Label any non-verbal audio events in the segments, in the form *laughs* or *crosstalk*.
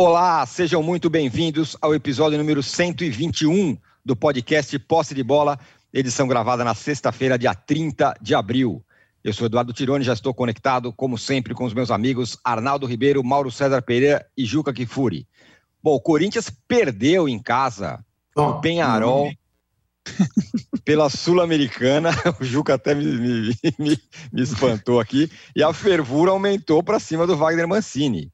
Olá, sejam muito bem-vindos ao episódio número 121 do podcast Posse de Bola, edição gravada na sexta-feira, dia 30 de abril. Eu sou Eduardo Tironi, já estou conectado, como sempre, com os meus amigos Arnaldo Ribeiro, Mauro César Pereira e Juca Kifuri. Bom, o Corinthians perdeu em casa o Penharol *laughs* pela Sul-Americana. *laughs* O Juca até me, me, me, me espantou aqui. E a fervura aumentou para cima do Wagner Mancini.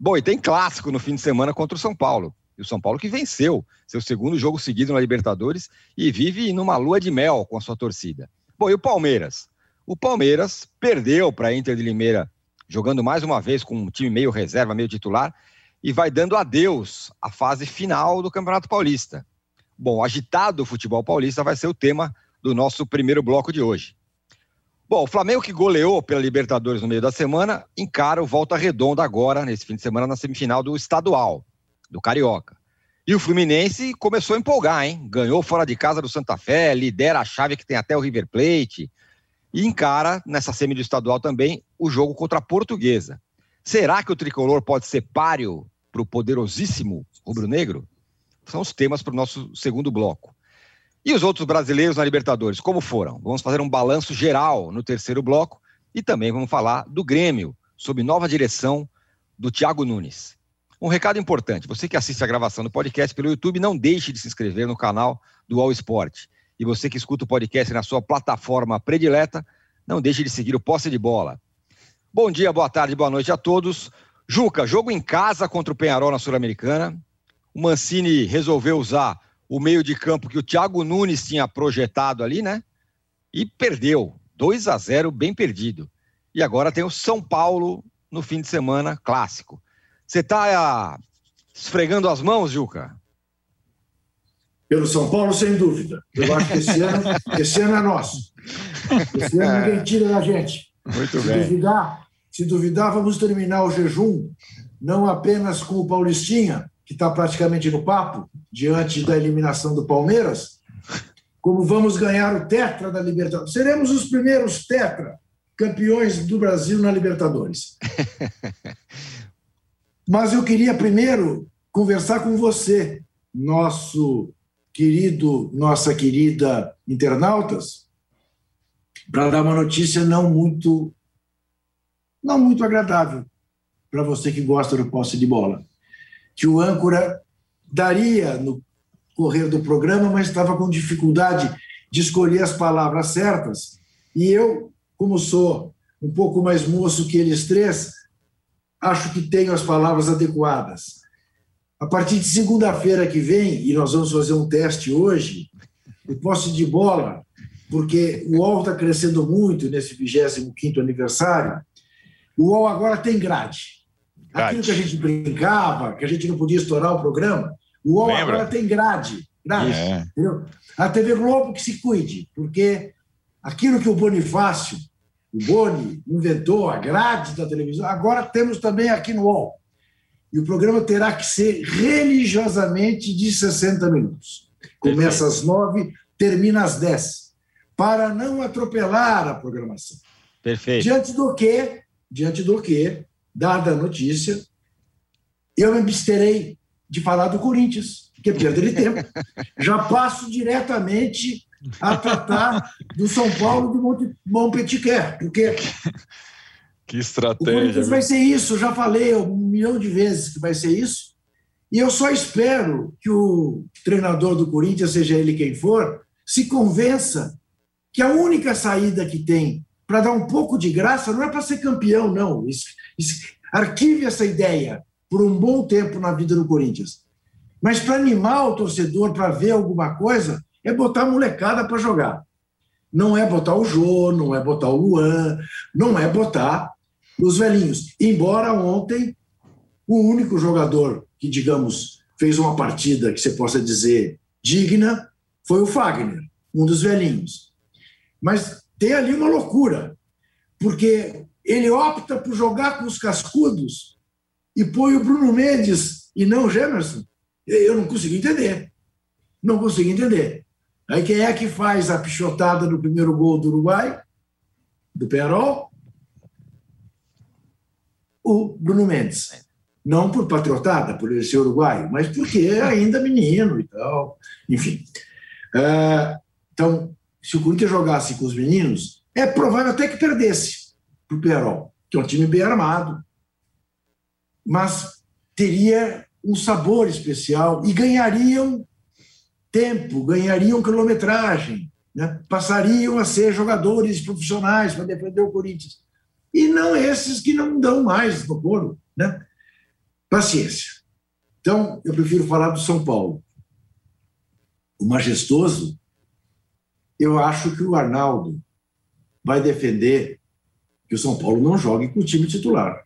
Bom, e tem clássico no fim de semana contra o São Paulo. E o São Paulo que venceu seu segundo jogo seguido na Libertadores e vive numa lua de mel com a sua torcida. Bom, e o Palmeiras? O Palmeiras perdeu para a Inter de Limeira, jogando mais uma vez com um time meio reserva, meio titular, e vai dando adeus à fase final do Campeonato Paulista. Bom, agitado o futebol paulista vai ser o tema do nosso primeiro bloco de hoje. Bom, o Flamengo que goleou pela Libertadores no meio da semana, encara o Volta Redonda agora, nesse fim de semana, na semifinal do Estadual, do Carioca. E o Fluminense começou a empolgar, hein? Ganhou fora de casa do Santa Fé, lidera a chave que tem até o River Plate. E encara, nessa semi do estadual também, o jogo contra a Portuguesa. Será que o tricolor pode ser páreo para o poderosíssimo rubro-negro? São os temas para o nosso segundo bloco. E os outros brasileiros na Libertadores, como foram? Vamos fazer um balanço geral no terceiro bloco e também vamos falar do Grêmio, sob nova direção do Thiago Nunes. Um recado importante: você que assiste a gravação do podcast pelo YouTube, não deixe de se inscrever no canal do All Sport. E você que escuta o podcast na sua plataforma predileta, não deixe de seguir o Posse de Bola. Bom dia, boa tarde, boa noite a todos. Juca, jogo em casa contra o Penharol na Sul-Americana. O Mancini resolveu usar o meio de campo que o Thiago Nunes tinha projetado ali, né? E perdeu. 2 a 0 bem perdido. E agora tem o São Paulo no fim de semana clássico. Você está ah, esfregando as mãos, Juca? Pelo São Paulo, sem dúvida. Eu acho que esse ano, *laughs* esse ano é nosso. Esse ano ninguém tira da gente. Muito se bem. Duvidar, se duvidar, vamos terminar o jejum não apenas com o Paulistinha, que está praticamente no papo, diante da eliminação do Palmeiras, como vamos ganhar o Tetra da Libertadores. Seremos os primeiros Tetra campeões do Brasil na Libertadores. *laughs* Mas eu queria primeiro conversar com você, nosso querido, nossa querida internautas, para dar uma notícia não muito não muito agradável para você que gosta do posse de bola que o âncora daria no correr do programa, mas estava com dificuldade de escolher as palavras certas. E eu, como sou um pouco mais moço que eles três, acho que tenho as palavras adequadas. A partir de segunda-feira que vem, e nós vamos fazer um teste hoje, o posse de bola, porque o UOL está crescendo muito nesse 25º aniversário, o UOL agora tem grade. Aquilo que a gente brincava, que a gente não podia estourar o programa, o UOL Lembra? agora tem grade. grade é. A TV Globo que se cuide, porque aquilo que o Bonifácio, o Boni, inventou, a grade da televisão, agora temos também aqui no UOL. E o programa terá que ser religiosamente de 60 minutos. Começa Perfeito. às 9, termina às 10, para não atropelar a programação. Perfeito. Diante do que, diante do que dada a notícia, eu me absterei de falar do Corinthians, que é perda de tempo. *laughs* Já passo diretamente a tratar do São Paulo de Monte, Montpellier, porque que estratégia. O Corinthians vai ser isso, já falei um milhão de vezes que vai ser isso. E eu só espero que o treinador do Corinthians, seja ele quem for, se convença que a única saída que tem para dar um pouco de graça não é para ser campeão, não. Arquive essa ideia por um bom tempo na vida do Corinthians. Mas para animar o torcedor para ver alguma coisa, é botar a molecada para jogar. Não é botar o Jô, não é botar o Luan, não é botar os velhinhos. Embora ontem o único jogador que, digamos, fez uma partida que você possa dizer digna foi o Fagner, um dos velhinhos. Mas tem ali uma loucura, porque ele opta por jogar com os cascudos e põe o Bruno Mendes e não o Gemerson. Eu não consigo entender. Não consigo entender. Aí quem é que faz a pichotada no primeiro gol do Uruguai? Do Perol? O Bruno Mendes. Não por patriotada, por ele ser uruguaio, mas porque é ainda menino e tal. Enfim. É, então, se o Corinthians jogasse com os meninos, é provável até que perdesse para o Perol, que é um time bem armado. Mas teria um sabor especial e ganhariam tempo, ganhariam quilometragem, né? passariam a ser jogadores profissionais para defender o Corinthians. E não esses que não dão mais no couro. Né? Paciência. Então, eu prefiro falar do São Paulo. O majestoso, eu acho que o Arnaldo vai defender que o São Paulo não jogue com o time titular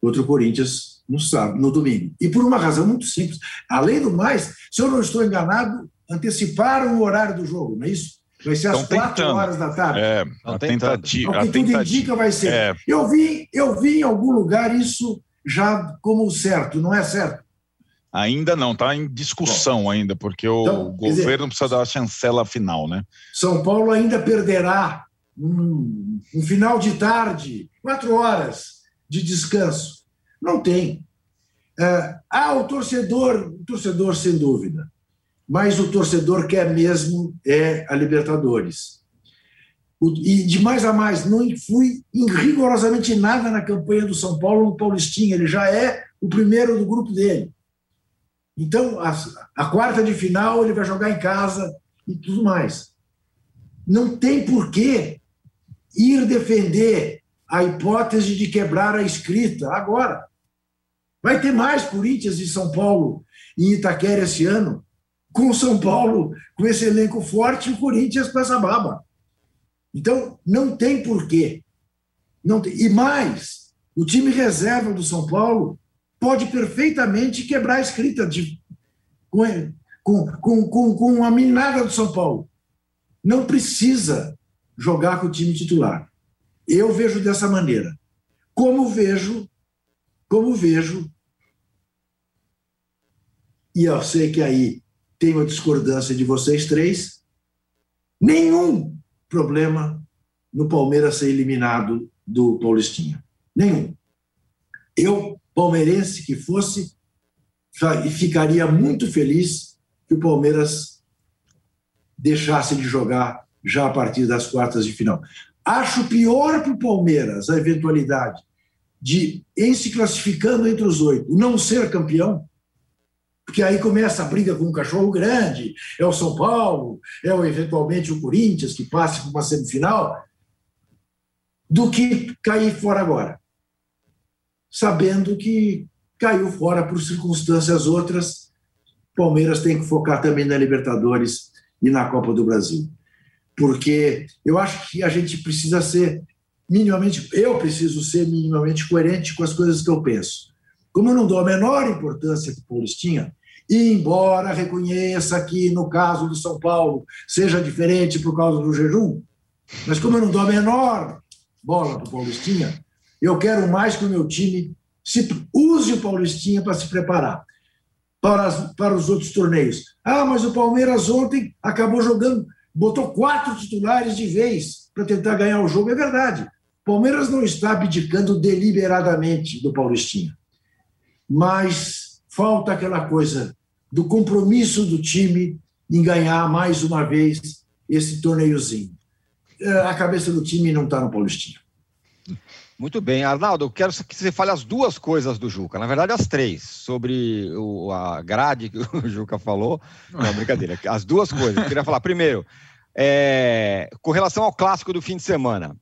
contra o Corinthians no sábado, no domingo. E por uma razão muito simples. Além do mais, se eu não estou enganado, anteciparam o horário do jogo, não é isso? Vai ser às quatro horas da tarde. É, a tentativa. O que tudo tentativa. indica vai ser. É. Eu, vi, eu vi em algum lugar isso já como certo, não é certo? Ainda não, está em discussão Bom, ainda, porque o então, governo dizer, precisa dar a chancela final, né? São Paulo ainda perderá um, um final de tarde, quatro horas de descanso. Não tem. Ah, o torcedor, o torcedor sem dúvida, mas o torcedor quer mesmo é a Libertadores. E de mais a mais, não fui em rigorosamente nada na campanha do São Paulo no Paulistinha, ele já é o primeiro do grupo dele. Então, a, a quarta de final ele vai jogar em casa e tudo mais. Não tem porquê ir defender a hipótese de quebrar a escrita agora. Vai ter mais Corinthians e São Paulo em Itaquera esse ano, com São Paulo com esse elenco forte e o Corinthians com essa baba. Então, não tem porquê. Não tem. E mais, o time reserva do São Paulo pode perfeitamente quebrar a escrita de, com, com, com, com a minada do São Paulo. Não precisa jogar com o time titular. Eu vejo dessa maneira. Como vejo, como vejo, e eu sei que aí tem uma discordância de vocês três, nenhum problema no Palmeiras ser eliminado do Paulistinha. Nenhum. Eu palmeirense que fosse, ficaria muito feliz que o Palmeiras deixasse de jogar já a partir das quartas de final. Acho pior para o Palmeiras a eventualidade de, em se classificando entre os oito, não ser campeão, porque aí começa a briga com um cachorro grande, é o São Paulo, é o, eventualmente o Corinthians que passe para uma semifinal, do que cair fora agora sabendo que caiu fora por circunstâncias outras. Palmeiras tem que focar também na Libertadores e na Copa do Brasil. Porque eu acho que a gente precisa ser minimamente, eu preciso ser minimamente coerente com as coisas que eu penso. Como eu não dou a menor importância que o Paulistinha, e embora reconheça que no caso do São Paulo seja diferente por causa do jejum, mas como eu não dou a menor bola para o Paulistinha, eu quero mais que o meu time se use o Paulistinha para se preparar para, as, para os outros torneios. Ah, mas o Palmeiras ontem acabou jogando, botou quatro titulares de vez para tentar ganhar o jogo. É verdade. O Palmeiras não está abdicando deliberadamente do Paulistinha. Mas falta aquela coisa do compromisso do time em ganhar mais uma vez esse torneiozinho. É, a cabeça do time não está no Paulistinha. Muito bem, Arnaldo, eu quero que você fale as duas coisas do Juca, na verdade as três, sobre o, a grade que *laughs* o Juca falou. Não, brincadeira, as duas coisas. Eu queria falar, primeiro, é, com relação ao clássico do fim de semana.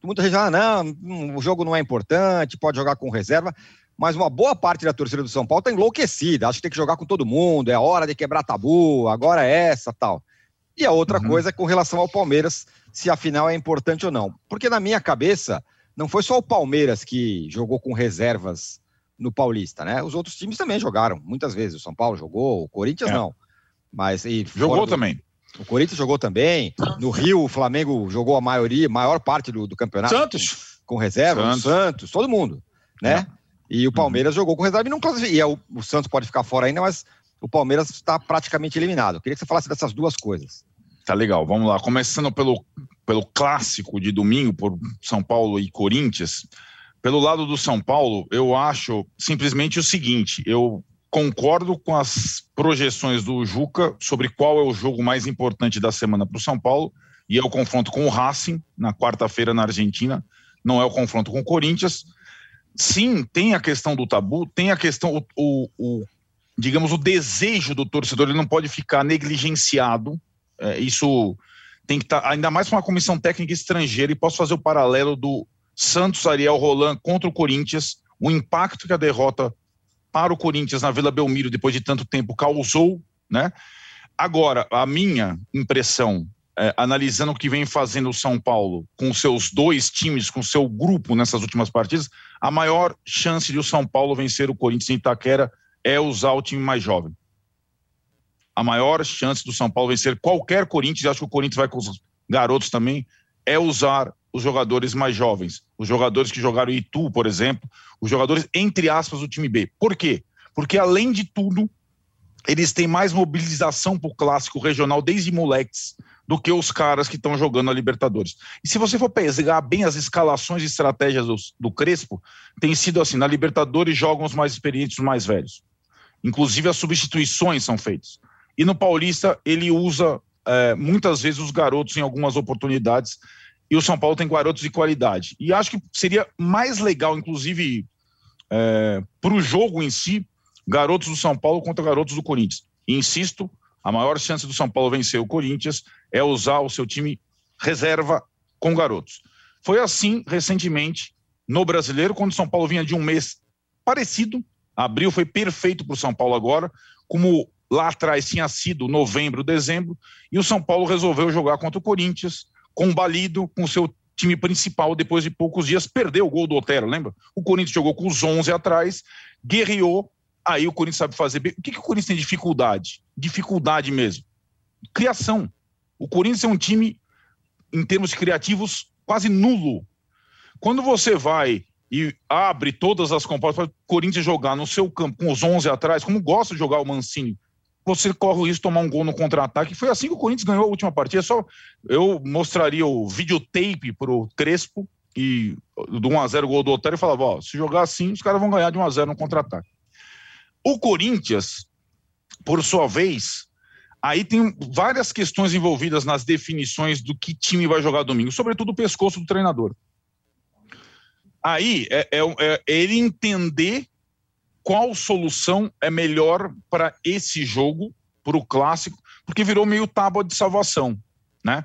Muita gente fala, não, o jogo não é importante, pode jogar com reserva, mas uma boa parte da torcida do São Paulo está enlouquecida, acha que tem que jogar com todo mundo, é hora de quebrar tabu, agora é essa, tal. E a outra uhum. coisa é com relação ao Palmeiras, se afinal é importante ou não. Porque na minha cabeça não foi só o Palmeiras que jogou com reservas no Paulista, né? Os outros times também jogaram, muitas vezes. O São Paulo jogou, o Corinthians é. não. Mas jogou do... também. O Corinthians jogou também. No Rio, o Flamengo jogou a maioria, maior parte do, do campeonato. Santos. Com, com reserva, Santos. Santos, todo mundo, né? É. E o Palmeiras uhum. jogou com reserva e não classificou. E é o, o Santos pode ficar fora ainda, mas o Palmeiras está praticamente eliminado. Eu queria que você falasse dessas duas coisas. Tá legal, vamos lá. Começando pelo, pelo clássico de domingo, por São Paulo e Corinthians. Pelo lado do São Paulo, eu acho simplesmente o seguinte: eu concordo com as projeções do Juca sobre qual é o jogo mais importante da semana para o São Paulo, e é o confronto com o Racing, na quarta-feira na Argentina, não é o confronto com o Corinthians. Sim, tem a questão do tabu, tem a questão, o, o, o digamos, o desejo do torcedor, ele não pode ficar negligenciado. É, isso tem que estar, tá, ainda mais com uma comissão técnica estrangeira, e posso fazer o paralelo do Santos Ariel Roland contra o Corinthians, o impacto que a derrota para o Corinthians na Vila Belmiro depois de tanto tempo causou, né? Agora, a minha impressão, é, analisando o que vem fazendo o São Paulo com seus dois times, com seu grupo nessas últimas partidas, a maior chance de o São Paulo vencer o Corinthians em Itaquera é usar o time mais jovem. A maior chance do São Paulo vencer qualquer Corinthians, acho que o Corinthians vai com os garotos também, é usar os jogadores mais jovens, os jogadores que jogaram Itu, por exemplo, os jogadores, entre aspas, do time B. Por quê? Porque, além de tudo, eles têm mais mobilização para o clássico regional desde moleques do que os caras que estão jogando a Libertadores. E se você for pegar bem as escalações e estratégias do, do Crespo, tem sido assim: na Libertadores jogam os mais experientes, os mais velhos. Inclusive as substituições são feitas. E no Paulista ele usa é, muitas vezes os garotos em algumas oportunidades e o São Paulo tem garotos de qualidade. E acho que seria mais legal, inclusive, é, para o jogo em si, garotos do São Paulo contra garotos do Corinthians. E insisto, a maior chance do São Paulo vencer o Corinthians é usar o seu time reserva com garotos. Foi assim recentemente no Brasileiro, quando o São Paulo vinha de um mês parecido. Abril foi perfeito para o São Paulo agora, como lá atrás tinha sido novembro, dezembro, e o São Paulo resolveu jogar contra o Corinthians combalido com o seu time principal depois de poucos dias, perdeu o gol do Otero, lembra? O Corinthians jogou com os 11 atrás, guerreou, aí o Corinthians sabe fazer bem. O que, que o Corinthians tem dificuldade? Dificuldade mesmo. Criação. O Corinthians é um time, em termos criativos, quase nulo. Quando você vai e abre todas as compostas para o Corinthians jogar no seu campo com os 11 atrás, como gosta de jogar o Mancini, você corre o risco de tomar um gol no contra-ataque. Foi assim que o Corinthians ganhou a última partida. Só eu mostraria o videotape pro Crespo e do 1x0 gol do Otário e falava: ó, se jogar assim, os caras vão ganhar de 1x0 no contra-ataque. O Corinthians, por sua vez, aí tem várias questões envolvidas nas definições do que time vai jogar domingo, sobretudo o pescoço do treinador. Aí é, é, é ele entender qual solução é melhor para esse jogo, para o clássico, porque virou meio tábua de salvação, né?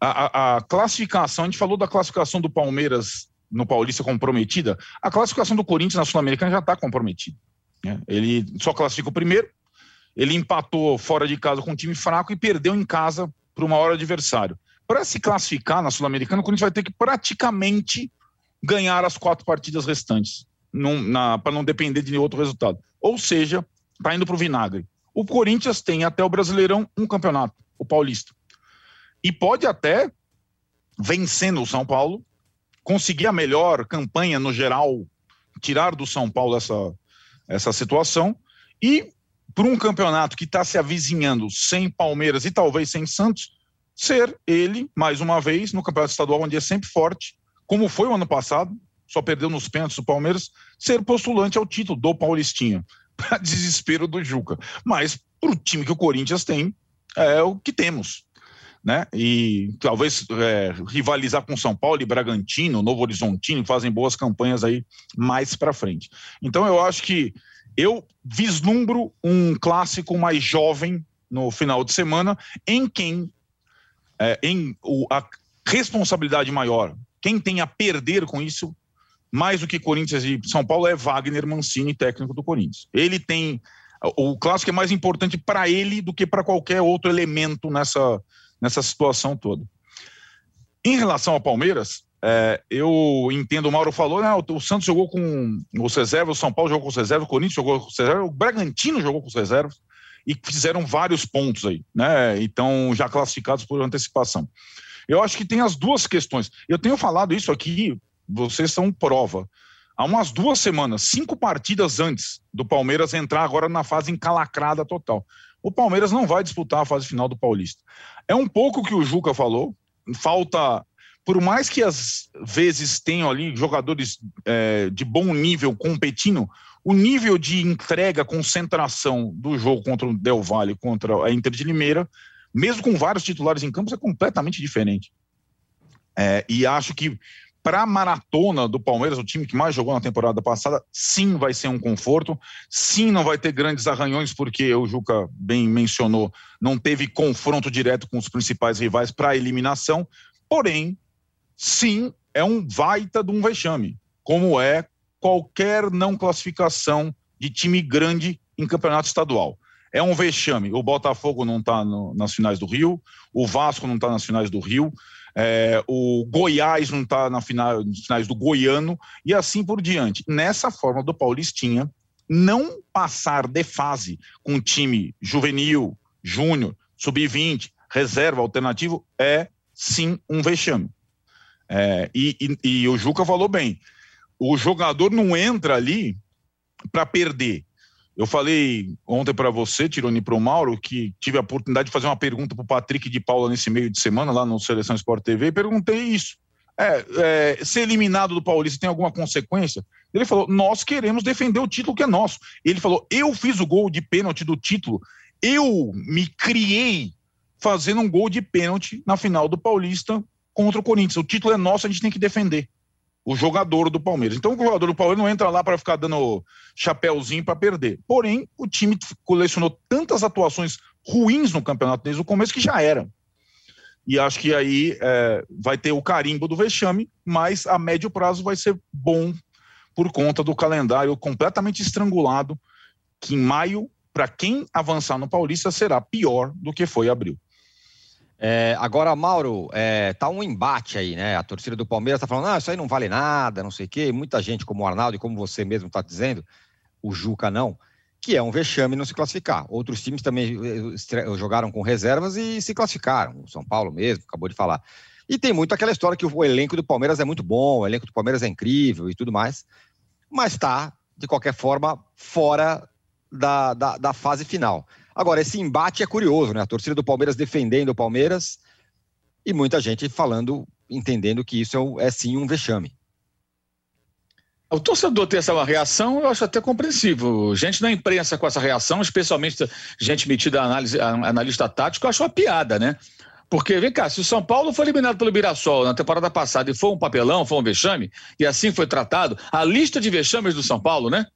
A, a, a, classificação, a gente falou da classificação do Palmeiras no Paulista comprometida, a classificação do Corinthians na Sul-Americana já está comprometida. Né? Ele só classifica o primeiro, ele empatou fora de casa com um time fraco e perdeu em casa para o maior adversário. Para se classificar na Sul-Americana, o Corinthians vai ter que praticamente ganhar as quatro partidas restantes para não depender de outro resultado. Ou seja, está indo para o vinagre. O Corinthians tem até o Brasileirão um campeonato, o Paulista. E pode até, vencendo o São Paulo, conseguir a melhor campanha no geral, tirar do São Paulo essa, essa situação e para um campeonato que está se avizinhando sem Palmeiras e talvez sem Santos, ser ele, mais uma vez, no campeonato estadual, onde é sempre forte, como foi o ano passado, só perdeu nos pênaltis do Palmeiras, ser postulante ao título do Paulistinha, *laughs* para desespero do Juca. Mas para o time que o Corinthians tem, é o que temos. Né? E talvez é, rivalizar com São Paulo e Bragantino, Novo Horizontino, fazem boas campanhas aí mais para frente. Então eu acho que eu vislumbro um clássico mais jovem no final de semana, em quem é, em o, a responsabilidade maior, quem tem a perder com isso mais do que Corinthians e São Paulo é Wagner Mancini, técnico do Corinthians. Ele tem o clássico é mais importante para ele do que para qualquer outro elemento nessa, nessa situação toda. Em relação ao Palmeiras, é, eu entendo, o Mauro falou, né, o, Santos jogou com os reservas, o São Paulo jogou com os reservas, o Corinthians jogou com os reservas, o Bragantino jogou com os reservas e fizeram vários pontos aí, né? Então, já classificados por antecipação. Eu acho que tem as duas questões. Eu tenho falado isso aqui vocês são prova. Há umas duas semanas, cinco partidas antes do Palmeiras entrar agora na fase encalacrada total. O Palmeiras não vai disputar a fase final do Paulista. É um pouco o que o Juca falou, falta. por mais que às vezes tenham ali jogadores é, de bom nível competindo, o nível de entrega, concentração do jogo contra o Del Valle, contra a Inter de Limeira, mesmo com vários titulares em campos, é completamente diferente. É, e acho que para a maratona do Palmeiras, o time que mais jogou na temporada passada, sim vai ser um conforto, sim não vai ter grandes arranhões, porque o Juca bem mencionou, não teve confronto direto com os principais rivais para eliminação, porém, sim, é um baita de um vexame, como é qualquer não classificação de time grande em campeonato estadual. É um vexame. O Botafogo não está nas finais do Rio, o Vasco não está nas finais do Rio, é, o Goiás não está na final, nas finais do Goiano e assim por diante. Nessa forma do Paulistinha, não passar de fase com time juvenil, júnior, sub-20, reserva, alternativo, é sim um vexame. É, e, e, e o Juca falou bem: o jogador não entra ali para perder. Eu falei ontem para você, Tironi, para o Mauro, que tive a oportunidade de fazer uma pergunta para o Patrick de Paula nesse meio de semana, lá no Seleção Sport TV, e perguntei isso. É, é, ser eliminado do Paulista tem alguma consequência? Ele falou: nós queremos defender o título que é nosso. Ele falou: eu fiz o gol de pênalti do título, eu me criei fazendo um gol de pênalti na final do Paulista contra o Corinthians. O título é nosso, a gente tem que defender o jogador do Palmeiras. Então, o jogador do Palmeiras não entra lá para ficar dando chapéuzinho para perder. Porém, o time colecionou tantas atuações ruins no campeonato desde o começo que já era. E acho que aí é, vai ter o carimbo do vexame, mas a médio prazo vai ser bom por conta do calendário completamente estrangulado, que em maio, para quem avançar no Paulista, será pior do que foi abril. É, agora, Mauro, é, tá um embate aí, né? A torcida do Palmeiras está falando, ah, isso aí não vale nada, não sei o quê. Muita gente, como o Arnaldo e como você mesmo está dizendo, o Juca não, que é um vexame não se classificar. Outros times também eh, jogaram com reservas e se classificaram. O São Paulo mesmo, acabou de falar. E tem muito aquela história que o elenco do Palmeiras é muito bom, o elenco do Palmeiras é incrível e tudo mais, mas está, de qualquer forma, fora da, da, da fase final. Agora, esse embate é curioso, né? A torcida do Palmeiras defendendo o Palmeiras e muita gente falando, entendendo que isso é, é sim um vexame. O torcedor ter essa reação, eu acho até compreensível. Gente na imprensa com essa reação, especialmente gente metida análise, analista tático, eu acho uma piada, né? Porque, vem cá, se o São Paulo foi eliminado pelo Mirassol na temporada passada e foi um papelão, foi um vexame, e assim foi tratado, a lista de vexames do São Paulo, né?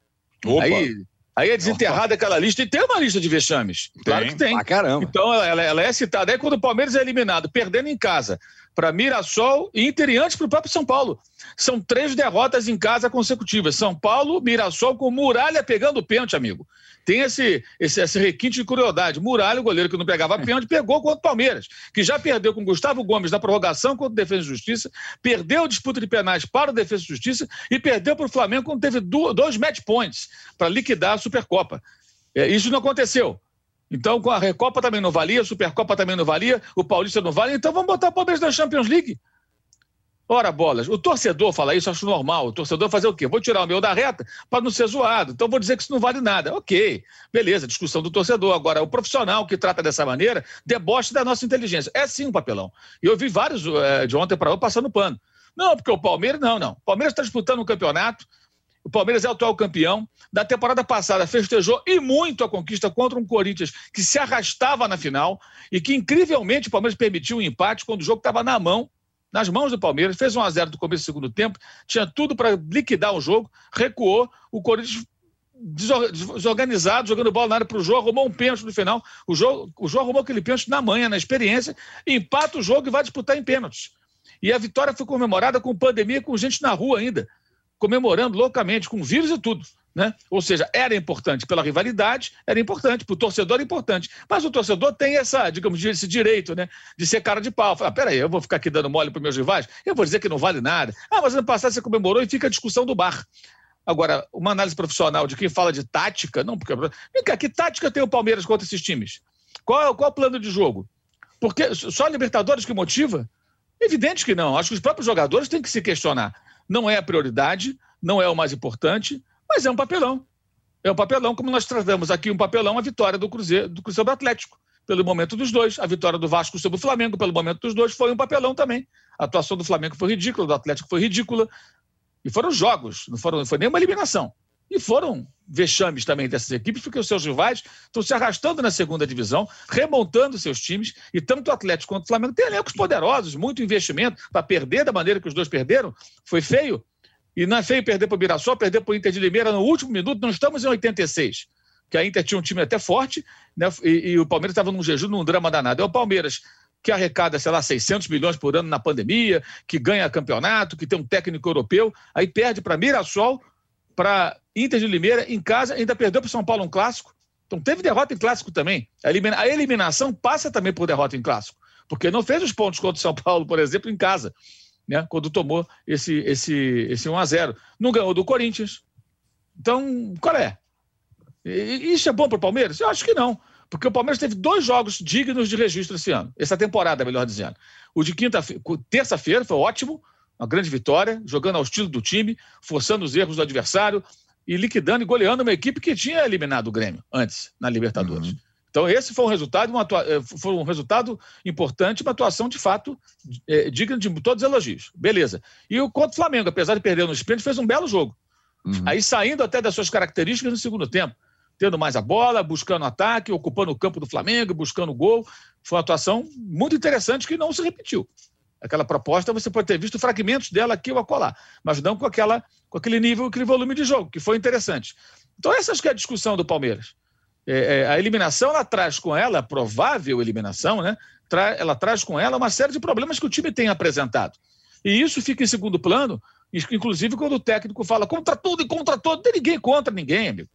Opa. Aí Aí é desenterrada aquela lista e tem uma lista de vexames. Claro que tem. Ah, caramba. Então ela, ela, é citada. Aí quando o Palmeiras é eliminado, perdendo em casa para Mirassol, Inter e antes para o próprio São Paulo. São três derrotas em casa consecutivas. São Paulo, Mirassol com Muralha pegando o pênalti, amigo tem esse, esse, esse requinte de crueldade. Muralha, o goleiro que não pegava pênalti, pegou contra o Palmeiras, que já perdeu com Gustavo Gomes na prorrogação contra o Defesa e Justiça, perdeu a disputa de penais para o Defesa e Justiça e perdeu para o Flamengo quando teve dois match points para liquidar a Supercopa. É, isso não aconteceu. Então, com a Recopa também não valia, a Supercopa também não valia, o Paulista não vale, então vamos botar o Palmeiras na Champions League. Ora, bolas, o torcedor fala isso, acho normal. O torcedor fazer o quê? Vou tirar o meu da reta para não ser zoado. Então vou dizer que isso não vale nada. Ok, beleza, discussão do torcedor. Agora, o profissional que trata dessa maneira deboche da nossa inteligência. É sim um papelão. E eu vi vários é, de ontem para hoje passando pano. Não, porque o Palmeiras, não, não. O Palmeiras está disputando um campeonato. O Palmeiras é o atual campeão. Da temporada passada, festejou e muito a conquista contra um Corinthians que se arrastava na final e que, incrivelmente, o Palmeiras permitiu um empate quando o jogo estava na mão nas mãos do Palmeiras, fez 1 a 0 do começo do segundo tempo, tinha tudo para liquidar o jogo, recuou, o Corinthians desorganizado, jogando bola na área para o jogo, arrumou um pênalti no final. O jogo, o jogo arrumou aquele pênalti na manhã, na experiência, empata o jogo e vai disputar em pênaltis. E a vitória foi comemorada com pandemia, com gente na rua ainda, comemorando loucamente, com vírus e tudo. Né? Ou seja, era importante pela rivalidade, era importante, para o torcedor era importante. Mas o torcedor tem essa, digamos, esse direito né, de ser cara de pau. Falar, peraí, eu vou ficar aqui dando mole para meus rivais? Eu vou dizer que não vale nada. Ah, mas ano passado você comemorou e fica a discussão do bar. Agora, uma análise profissional de quem fala de tática, não, porque. Vem cá, que tática tem o Palmeiras contra esses times? Qual é, qual é o plano de jogo? Porque só a Libertadores que motiva? Evidente que não. Acho que os próprios jogadores têm que se questionar. Não é a prioridade, não é o mais importante mas é um papelão. É um papelão, como nós tratamos aqui um papelão, a vitória do Cruzeiro, do Cruzeiro Atlético. pelo momento dos dois. A vitória do Vasco sobre o Flamengo, pelo momento dos dois, foi um papelão também. A atuação do Flamengo foi ridícula, do Atlético foi ridícula. E foram jogos, não, foram, não foi nenhuma eliminação. E foram vexames também dessas equipes, porque os seus rivais estão se arrastando na segunda divisão, remontando seus times, e tanto o Atlético quanto o Flamengo têm elencos poderosos, muito investimento, para perder da maneira que os dois perderam, foi feio. E não é feio perder para o Mirassol, perder para o Inter de Limeira no último minuto, não estamos em 86 que a Inter tinha um time até forte, né? E, e o Palmeiras estava num jejum, num drama danado. É o Palmeiras que arrecada, sei lá, 600 milhões por ano na pandemia, que ganha campeonato, que tem um técnico europeu, aí perde para Mirassol, para Inter de Limeira, em casa, ainda perdeu para o São Paulo um clássico. Então teve derrota em clássico também. A, elimina a eliminação passa também por derrota em clássico, porque não fez os pontos contra o São Paulo, por exemplo, em casa, né? quando tomou esse, esse, esse 1 a 0 Não ganhou do Corinthians. Então, qual é? Isso é bom para o Palmeiras? Eu acho que não. Porque o Palmeiras teve dois jogos dignos de registro esse ano, essa temporada, melhor dizendo. O de quinta terça-feira foi ótimo, uma grande vitória, jogando ao estilo do time, forçando os erros do adversário e liquidando e goleando uma equipe que tinha eliminado o Grêmio antes na Libertadores. Uhum. Então, esse foi um resultado, uma. Eh, foi um resultado importante, uma atuação de fato é, digna de todos os elogios. Beleza. E o contra o Flamengo, apesar de perder no sprint, fez um belo jogo. Uhum. Aí saindo até das suas características no segundo tempo tendo mais a bola, buscando ataque, ocupando o campo do Flamengo, buscando gol. Foi uma atuação muito interessante que não se repetiu. Aquela proposta, você pode ter visto fragmentos dela aqui ou acolá, mas não com, aquela, com aquele nível, aquele volume de jogo, que foi interessante. Então, essa acho que é a discussão do Palmeiras. É, é, a eliminação, ela traz com ela, a provável eliminação, né? Tra ela traz com ela uma série de problemas que o time tem apresentado. E isso fica em segundo plano, inclusive quando o técnico fala contra tudo e contra todo, tem ninguém contra ninguém, amigo.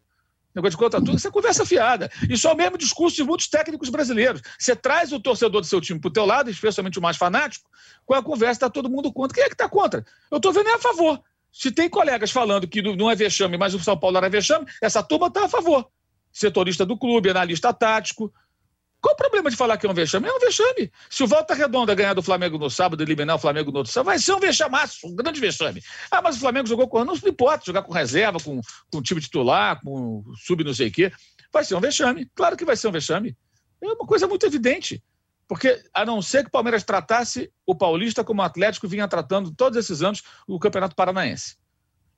Negócio de contra tudo, isso é conversa fiada. Isso é o mesmo discurso de muitos técnicos brasileiros. Você traz o torcedor do seu time para o teu lado, especialmente o mais fanático, com a conversa está todo mundo contra. Quem é que está contra? Eu estou vendo é a favor. Se tem colegas falando que não é vexame, mas o São Paulo era vexame, essa turma está a favor. Setorista do clube, analista tático, qual o problema de falar que é um vexame? É um vexame. Se o Volta Redonda ganhar do Flamengo no sábado eliminar o Flamengo no outro sábado, vai ser um vexamaço, um grande vexame. Ah, mas o Flamengo jogou com. Não importa, jogar com reserva, com, com time titular, com sub não sei o quê. Vai ser um vexame. Claro que vai ser um vexame. É uma coisa muito evidente. Porque, a não ser que o Palmeiras tratasse o Paulista como o Atlético vinha tratando todos esses anos o Campeonato Paranaense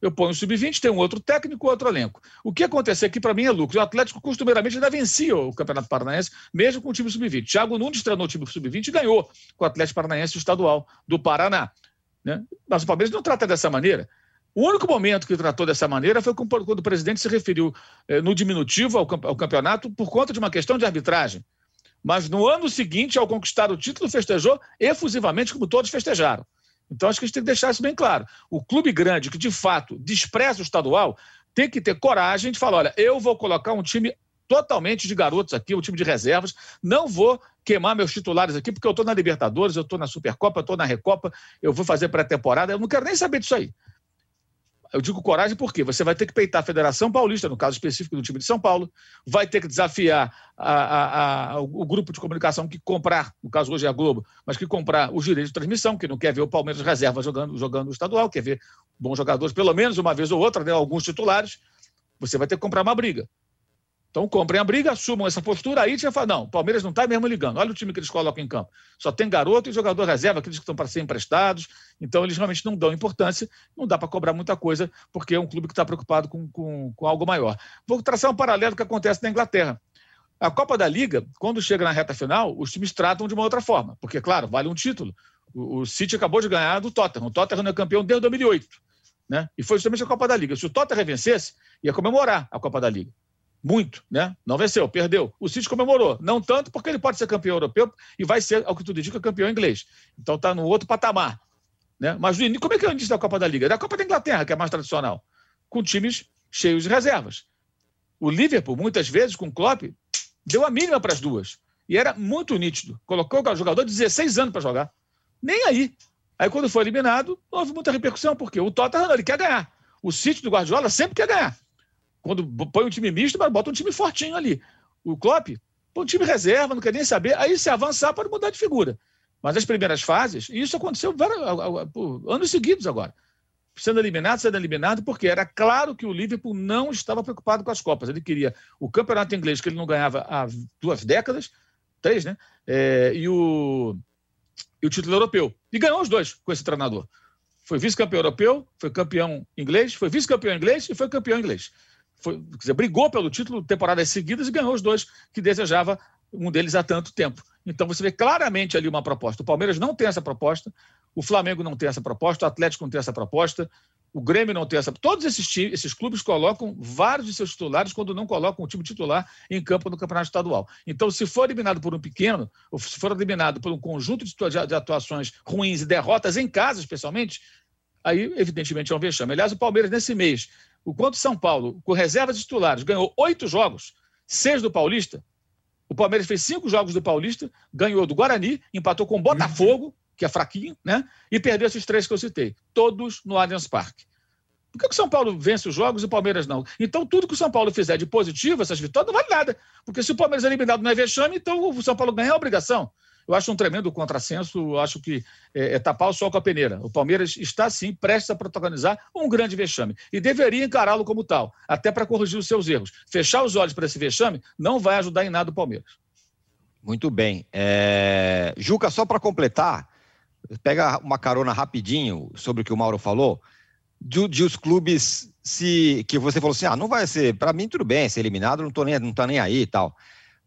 eu ponho o sub-20, tem um outro técnico, outro elenco. O que acontecer aqui, para mim, é lucro. O Atlético, costumeiramente, ainda vencia o Campeonato Paranaense, mesmo com o time sub-20. Thiago Nunes treinou o time sub-20 e ganhou com o Atlético Paranaense estadual do Paraná. Né? Mas o Palmeiras não trata dessa maneira. O único momento que tratou dessa maneira foi quando o presidente se referiu eh, no diminutivo ao, ao campeonato por conta de uma questão de arbitragem. Mas no ano seguinte, ao conquistar o título, festejou efusivamente, como todos festejaram. Então, acho que a gente tem que deixar isso bem claro. O clube grande, que de fato despreza o estadual, tem que ter coragem de falar: olha, eu vou colocar um time totalmente de garotos aqui, um time de reservas, não vou queimar meus titulares aqui, porque eu estou na Libertadores, eu estou na Supercopa, eu estou na Recopa, eu vou fazer pré-temporada, eu não quero nem saber disso aí. Eu digo coragem porque você vai ter que peitar a Federação Paulista, no caso específico do time de São Paulo, vai ter que desafiar a, a, a, o grupo de comunicação que comprar, no caso hoje é a Globo, mas que comprar os direitos de transmissão, que não quer ver o Palmeiras reserva jogando, jogando o estadual, quer ver bons jogadores pelo menos uma vez ou outra, né, alguns titulares, você vai ter que comprar uma briga. Então comprem a briga, assumam essa postura, aí você fala, não, o Palmeiras não está mesmo ligando. Olha o time que eles colocam em campo. Só tem garoto e jogador reserva, aqueles que estão para ser emprestados. Então eles realmente não dão importância, não dá para cobrar muita coisa, porque é um clube que está preocupado com, com, com algo maior. Vou traçar um paralelo que acontece na Inglaterra. A Copa da Liga, quando chega na reta final, os times tratam de uma outra forma, porque, claro, vale um título. O, o City acabou de ganhar do Tottenham. O Tottenham é campeão desde 2008. Né? E foi justamente a Copa da Liga. Se o Tottenham vencesse, ia comemorar a Copa da Liga muito, né? Não venceu, perdeu. O City comemorou, não tanto porque ele pode ser campeão europeu e vai ser, ao que tudo indica, campeão inglês. Então está no outro patamar, né? Mas como é que é o início da Copa da Liga? É da Copa da Inglaterra, que é mais tradicional, com times cheios de reservas. O Liverpool, muitas vezes, com o Klopp, deu a mínima para as duas. E era muito nítido. Colocou o jogador de 16 anos para jogar. Nem aí. Aí, quando foi eliminado, houve muita repercussão, porque o Tottenham ele quer ganhar. O City do Guardiola sempre quer ganhar. Quando põe um time misto, bota um time fortinho ali. O Klopp põe um time reserva, não quer nem saber. Aí, se avançar, pode mudar de figura. Mas as primeiras fases, e isso aconteceu vários, anos seguidos agora. Sendo eliminado, sendo eliminado, porque era claro que o Liverpool não estava preocupado com as Copas. Ele queria o campeonato inglês, que ele não ganhava há duas décadas, três, né? É, e, o, e o título europeu. E ganhou os dois com esse treinador. Foi vice-campeão europeu, foi campeão inglês, foi vice-campeão inglês e foi campeão inglês. Foi, dizer, brigou pelo título temporadas seguidas e ganhou os dois que desejava um deles há tanto tempo. Então você vê claramente ali uma proposta. O Palmeiras não tem essa proposta, o Flamengo não tem essa proposta, o Atlético não tem essa proposta, o Grêmio não tem essa. Todos esses, times, esses clubes colocam vários de seus titulares quando não colocam o time titular em campo no campeonato estadual. Então, se for eliminado por um pequeno, ou se for eliminado por um conjunto de atuações ruins e derrotas em casa, especialmente, aí, evidentemente, é um vexame. Aliás, o Palmeiras, nesse mês, o quanto São Paulo, com reservas titulares, ganhou oito jogos, seis do Paulista. O Palmeiras fez cinco jogos do Paulista, ganhou do Guarani, empatou com o Botafogo que é fraquinho, né? E perdeu esses três que eu citei, todos no Allianz Parque. Por que o São Paulo vence os jogos e o Palmeiras não? Então, tudo que o São Paulo fizer de positivo, essas vitórias, não vale nada. Porque se o Palmeiras é eliminado não é vexame, então o São Paulo ganha a obrigação. Eu acho um tremendo contrassenso, acho que é, é, tapar o sol com a peneira. O Palmeiras está, sim, prestes a protagonizar um grande vexame. E deveria encará-lo como tal, até para corrigir os seus erros. Fechar os olhos para esse vexame não vai ajudar em nada o Palmeiras. Muito bem. É... Juca, só para completar, pega uma carona rapidinho sobre o que o Mauro falou, de, de os clubes se que você falou assim, ah, não vai ser, para mim tudo bem, ser eliminado, não tô nem, não tá nem aí e tal.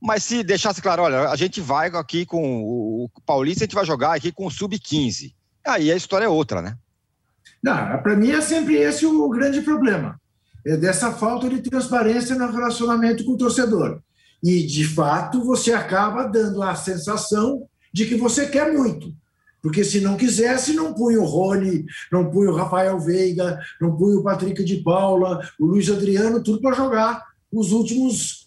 Mas se deixasse claro, olha, a gente vai aqui com o, Paulista, a gente vai jogar aqui com o sub-15. Aí a história é outra, né? Não, para mim é sempre esse o grande problema. É dessa falta de transparência no relacionamento com o torcedor. E, de fato, você acaba dando a sensação de que você quer muito. Porque se não quisesse, não punha o Rony, não punha o Rafael Veiga, não punha o Patrick de Paula, o Luiz Adriano, tudo para jogar os últimos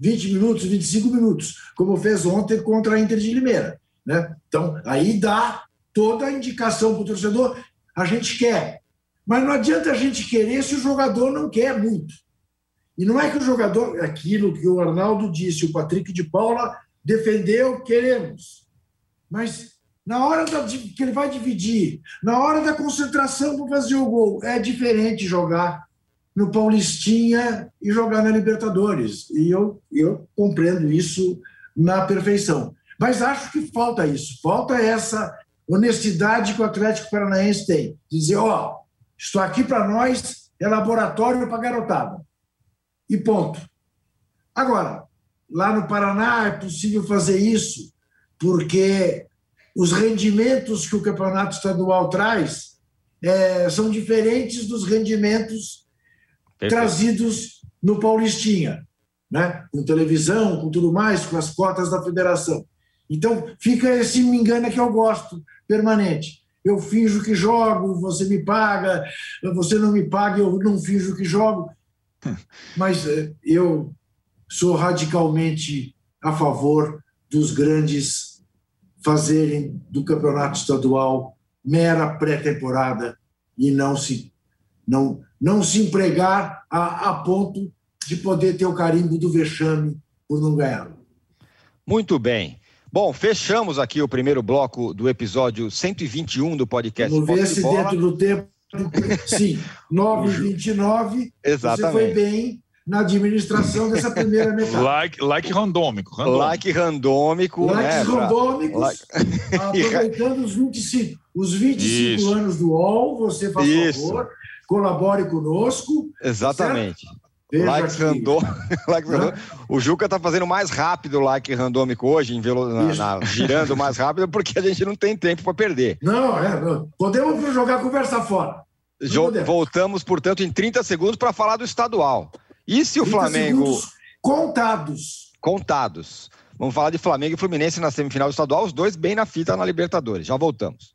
20 minutos, 25 minutos, como fez ontem contra a Inter de Limeira. Né? Então, aí dá toda a indicação para o torcedor, a gente quer. Mas não adianta a gente querer se o jogador não quer muito. E não é que o jogador, aquilo que o Arnaldo disse, o Patrick de Paula defendeu, queremos. Mas na hora da, que ele vai dividir, na hora da concentração para fazer o gol, é diferente jogar no Paulistinha e jogar na Libertadores. E eu, eu compreendo isso na perfeição. Mas acho que falta isso, falta essa honestidade que o Atlético Paranaense tem. Dizer, ó, oh, estou aqui para nós, é laboratório para garotada. E ponto. Agora, lá no Paraná é possível fazer isso porque os rendimentos que o campeonato estadual traz é, são diferentes dos rendimentos Perfeito. trazidos no Paulistinha, né? com televisão, com tudo mais, com as cotas da federação. Então, fica esse me engana que eu gosto, permanente. Eu finjo que jogo, você me paga, você não me paga, eu não finjo que jogo. *laughs* Mas é, eu sou radicalmente a favor dos grandes fazerem do campeonato estadual mera pré-temporada e não se, não, não se empregar a, a ponto de poder ter o carimbo do vexame por não ganhar. Muito bem. Bom, fechamos aqui o primeiro bloco do episódio 121 do podcast. Vamos ver se dentro do tempo. Sim, *laughs* 9h29. Exatamente. Você foi bem na administração dessa primeira *laughs* metade. Like, like randômico, randômico. Like randômico. Likes né, randômicos, like... *laughs* aproveitando os 25, os 25 Isso. anos do UOL, você faz Isso. favor, colabore conosco. Exatamente. Like randômico. *laughs* like O Juca está fazendo mais rápido o like randômico hoje, em velo... na, na, girando mais rápido, *laughs* porque a gente não tem tempo para perder. Não, é, não. podemos jogar a conversa fora. Voltamos, portanto, em 30 segundos para falar do estadual. E se o Flamengo. Contados. Contados. Vamos falar de Flamengo e Fluminense na semifinal estadual, os dois bem na fita na Libertadores. Já voltamos.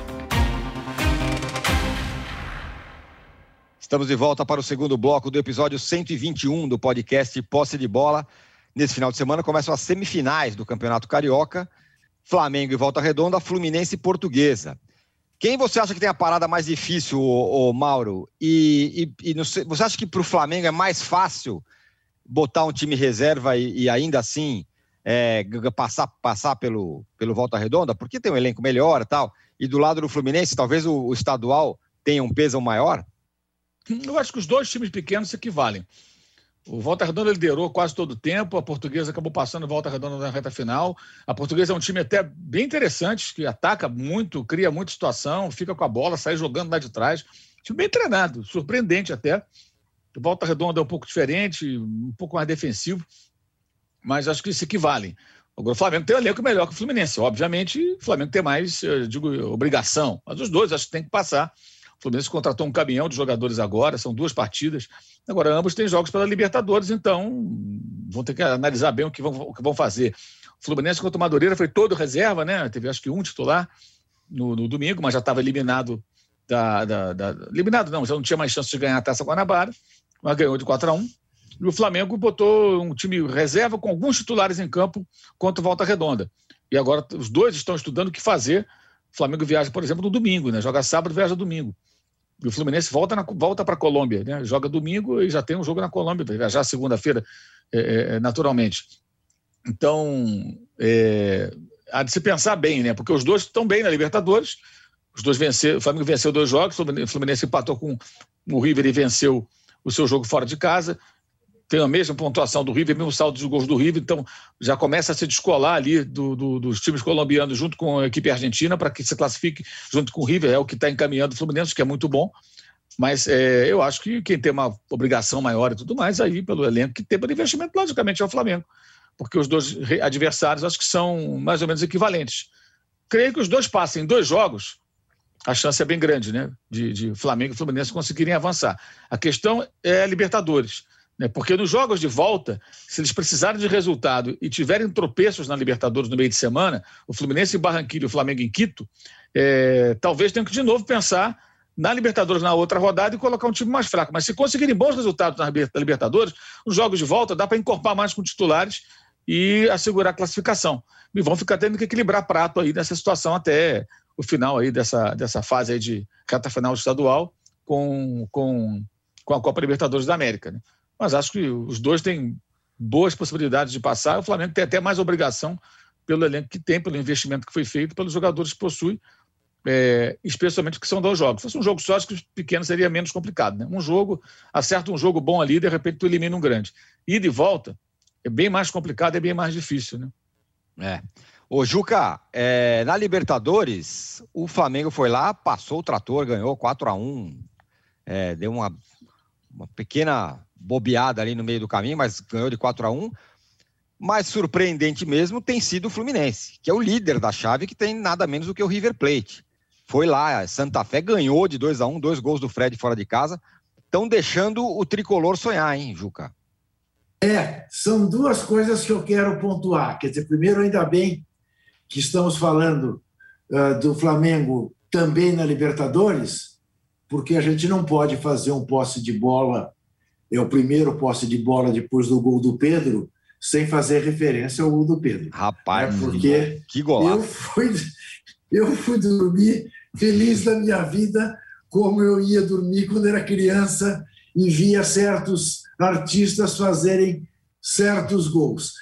Estamos de volta para o segundo bloco do episódio 121 do podcast Posse de Bola. Nesse final de semana começam as semifinais do Campeonato Carioca. Flamengo e Volta Redonda, Fluminense e Portuguesa. Quem você acha que tem a parada mais difícil, ô, ô Mauro? E, e, e você acha que para o Flamengo é mais fácil botar um time reserva e, e ainda assim é, passar, passar pelo, pelo Volta Redonda? Porque tem um elenco melhor e tal. E do lado do Fluminense, talvez o, o estadual tenha um peso maior? Eu acho que os dois times pequenos se equivalem. O Volta Redonda liderou quase todo o tempo, a Portuguesa acabou passando Volta Redonda na reta final. A Portuguesa é um time até bem interessante, que ataca muito, cria muita situação, fica com a bola, sai jogando lá de trás. Time bem treinado, surpreendente até. O Volta Redonda é um pouco diferente, um pouco mais defensivo, mas acho que se equivalem. o Flamengo tem um elenco melhor que o Fluminense. Obviamente, o Flamengo tem mais, digo, obrigação, mas os dois acho que tem que passar. O Fluminense contratou um caminhão de jogadores agora, são duas partidas. Agora, ambos têm jogos pela Libertadores, então vão ter que analisar bem o que vão, o que vão fazer. O Fluminense contra o Madureira foi todo reserva, né? Teve acho que um titular no, no domingo, mas já estava eliminado da, da, da, Eliminado não, já não tinha mais chance de ganhar a Taça Guanabara, mas ganhou de 4 a 1 E o Flamengo botou um time reserva com alguns titulares em campo contra o Volta Redonda. E agora os dois estão estudando o que fazer. O Flamengo viaja, por exemplo, no domingo, né? Joga sábado, viaja domingo. E o Fluminense volta, volta para a Colômbia, né? joga domingo e já tem um jogo na Colômbia, vai viajar segunda-feira, é, é, é, naturalmente. Então, é, há de se pensar bem, né? porque os dois estão bem na Libertadores, os dois venceram, o Flamengo venceu dois jogos, o Fluminense empatou com o River e venceu o seu jogo fora de casa tem a mesma pontuação do River, mesmo saldo de gols do River, então já começa a se descolar ali do, do, dos times colombianos junto com a equipe argentina para que se classifique junto com o River, é o que está encaminhando o Fluminense, que é muito bom. Mas é, eu acho que quem tem uma obrigação maior e tudo mais, aí pelo elenco que tem para investimento, logicamente, é o Flamengo. Porque os dois adversários acho que são mais ou menos equivalentes. Creio que os dois passem dois jogos, a chance é bem grande, né? De, de Flamengo e Fluminense conseguirem avançar. A questão é Libertadores. Né? Porque nos jogos de volta, se eles precisarem de resultado e tiverem tropeços na Libertadores no meio de semana, o Fluminense em Barranquilla e o Flamengo em Quito, é, talvez tenham que de novo pensar na Libertadores na outra rodada e colocar um time mais fraco. Mas se conseguirem bons resultados na Libertadores, os jogos de volta dá para encorpar mais com titulares e assegurar a classificação. E vão ficar tendo que equilibrar prato aí nessa situação até o final aí dessa, dessa fase aí de reta final estadual com, com, com a Copa Libertadores da América. Né? Mas acho que os dois têm boas possibilidades de passar. O Flamengo tem até mais obrigação pelo elenco que tem, pelo investimento que foi feito, pelos jogadores que possui, é, especialmente que são dois jogos. Se fosse um jogo só, acho que os pequenos seria menos complicado. Né? Um jogo, acerta um jogo bom ali, de repente tu elimina um grande. E volta é bem mais complicado, é bem mais difícil. Né? É. Ô, Juca, é, na Libertadores, o Flamengo foi lá, passou o trator, ganhou 4 a 1 é, deu uma, uma pequena bobeada ali no meio do caminho, mas ganhou de 4 a 1 Mas surpreendente mesmo tem sido o Fluminense, que é o líder da chave, que tem nada menos do que o River Plate. Foi lá, Santa Fé ganhou de 2 a 1 dois gols do Fred fora de casa. Estão deixando o tricolor sonhar, hein, Juca? É, são duas coisas que eu quero pontuar. Quer dizer, primeiro, ainda bem que estamos falando uh, do Flamengo também na Libertadores, porque a gente não pode fazer um posse de bola é o primeiro posse de bola depois do gol do Pedro, sem fazer referência ao gol do Pedro. Rapaz, é porque que golaço. Eu fui, eu fui dormir feliz da minha vida, como eu ia dormir quando era criança e via certos artistas fazerem certos gols.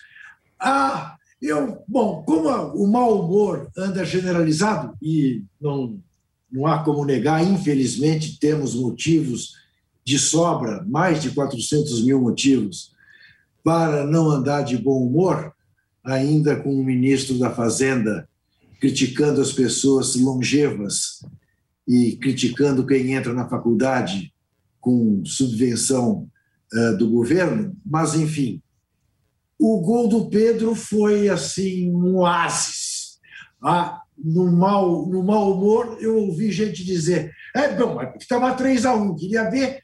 Ah, eu, bom, como o mau humor anda generalizado e não não há como negar, infelizmente temos motivos de sobra, mais de 400 mil motivos para não andar de bom humor, ainda com o ministro da Fazenda criticando as pessoas longevas e criticando quem entra na faculdade com subvenção uh, do governo, mas enfim, o gol do Pedro foi assim um oásis. Ah, no mau, no mau humor, eu ouvi gente dizer: é bom, estava 3 a 1 queria ver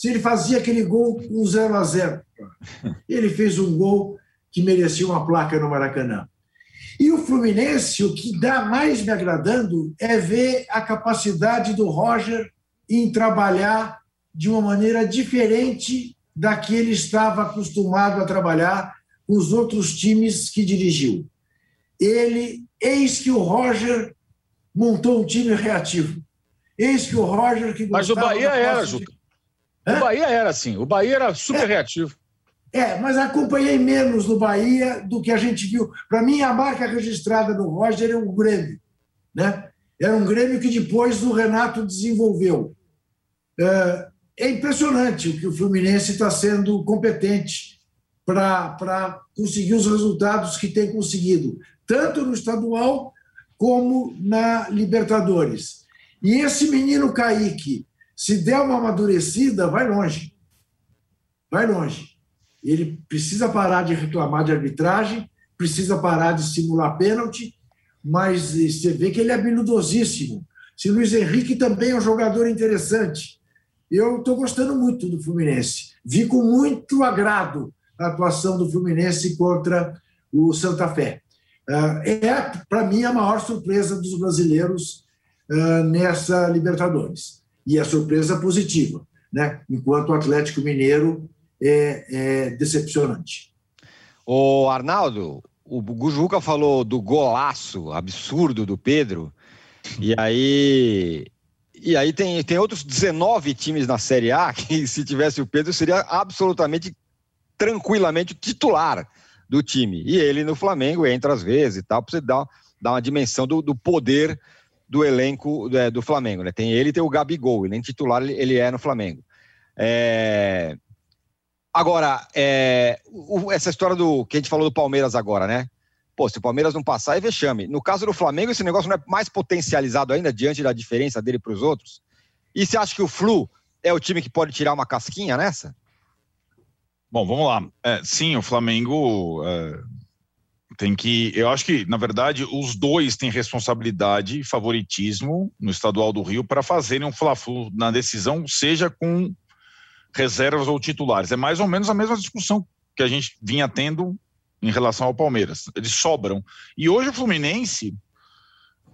se ele fazia aquele gol com 0 a 0 Ele fez um gol que merecia uma placa no Maracanã. E o Fluminense, o que dá mais me agradando é ver a capacidade do Roger em trabalhar de uma maneira diferente da que ele estava acostumado a trabalhar com os outros times que dirigiu. ele, eis que o Roger montou um time reativo. Eis que o Roger que Mas o Bahia era, Juca. O Bahia era assim, o Bahia era super é. reativo. É, mas acompanhei menos no Bahia do que a gente viu. Para mim, a marca registrada do Roger é um Grêmio. Né? Era um Grêmio que depois o Renato desenvolveu. É, é impressionante o que o Fluminense está sendo competente para conseguir os resultados que tem conseguido, tanto no estadual como na Libertadores. E esse menino Kaique, se der uma amadurecida, vai longe. Vai longe. Ele precisa parar de reclamar de arbitragem, precisa parar de simular pênalti, mas você vê que ele é habilidosíssimo. Se Luiz Henrique também é um jogador interessante. Eu estou gostando muito do Fluminense. Vi com muito agrado a atuação do Fluminense contra o Santa Fé. Ah, é, para mim, a maior surpresa dos brasileiros ah, nessa Libertadores. E a surpresa positiva, né? enquanto o Atlético Mineiro é, é decepcionante. O Arnaldo, o Gujuca falou do golaço absurdo do Pedro, e aí e aí tem, tem outros 19 times na Série A *laughs* que, se tivesse o Pedro, seria absolutamente tranquilamente titular do time. E ele no Flamengo entra às vezes e tal, para você dar, dar uma dimensão do, do poder do elenco do, é, do Flamengo. Né? Tem ele e tem o Gabigol, ele nem titular ele, é no Flamengo. É... Agora, é... essa história do que a gente falou do Palmeiras agora, né? Pô, se o Palmeiras não passar, é vexame. No caso do Flamengo, esse negócio não é mais potencializado ainda diante da diferença dele para os outros? E você acha que o Flu é o time que pode tirar uma casquinha nessa? Bom, vamos lá. É, sim, o Flamengo é, tem que. Eu acho que, na verdade, os dois têm responsabilidade e favoritismo no estadual do Rio para fazerem um Fla-Flu na decisão, seja com reservas ou titulares. É mais ou menos a mesma discussão que a gente vinha tendo em relação ao Palmeiras. Eles sobram. E hoje o Fluminense,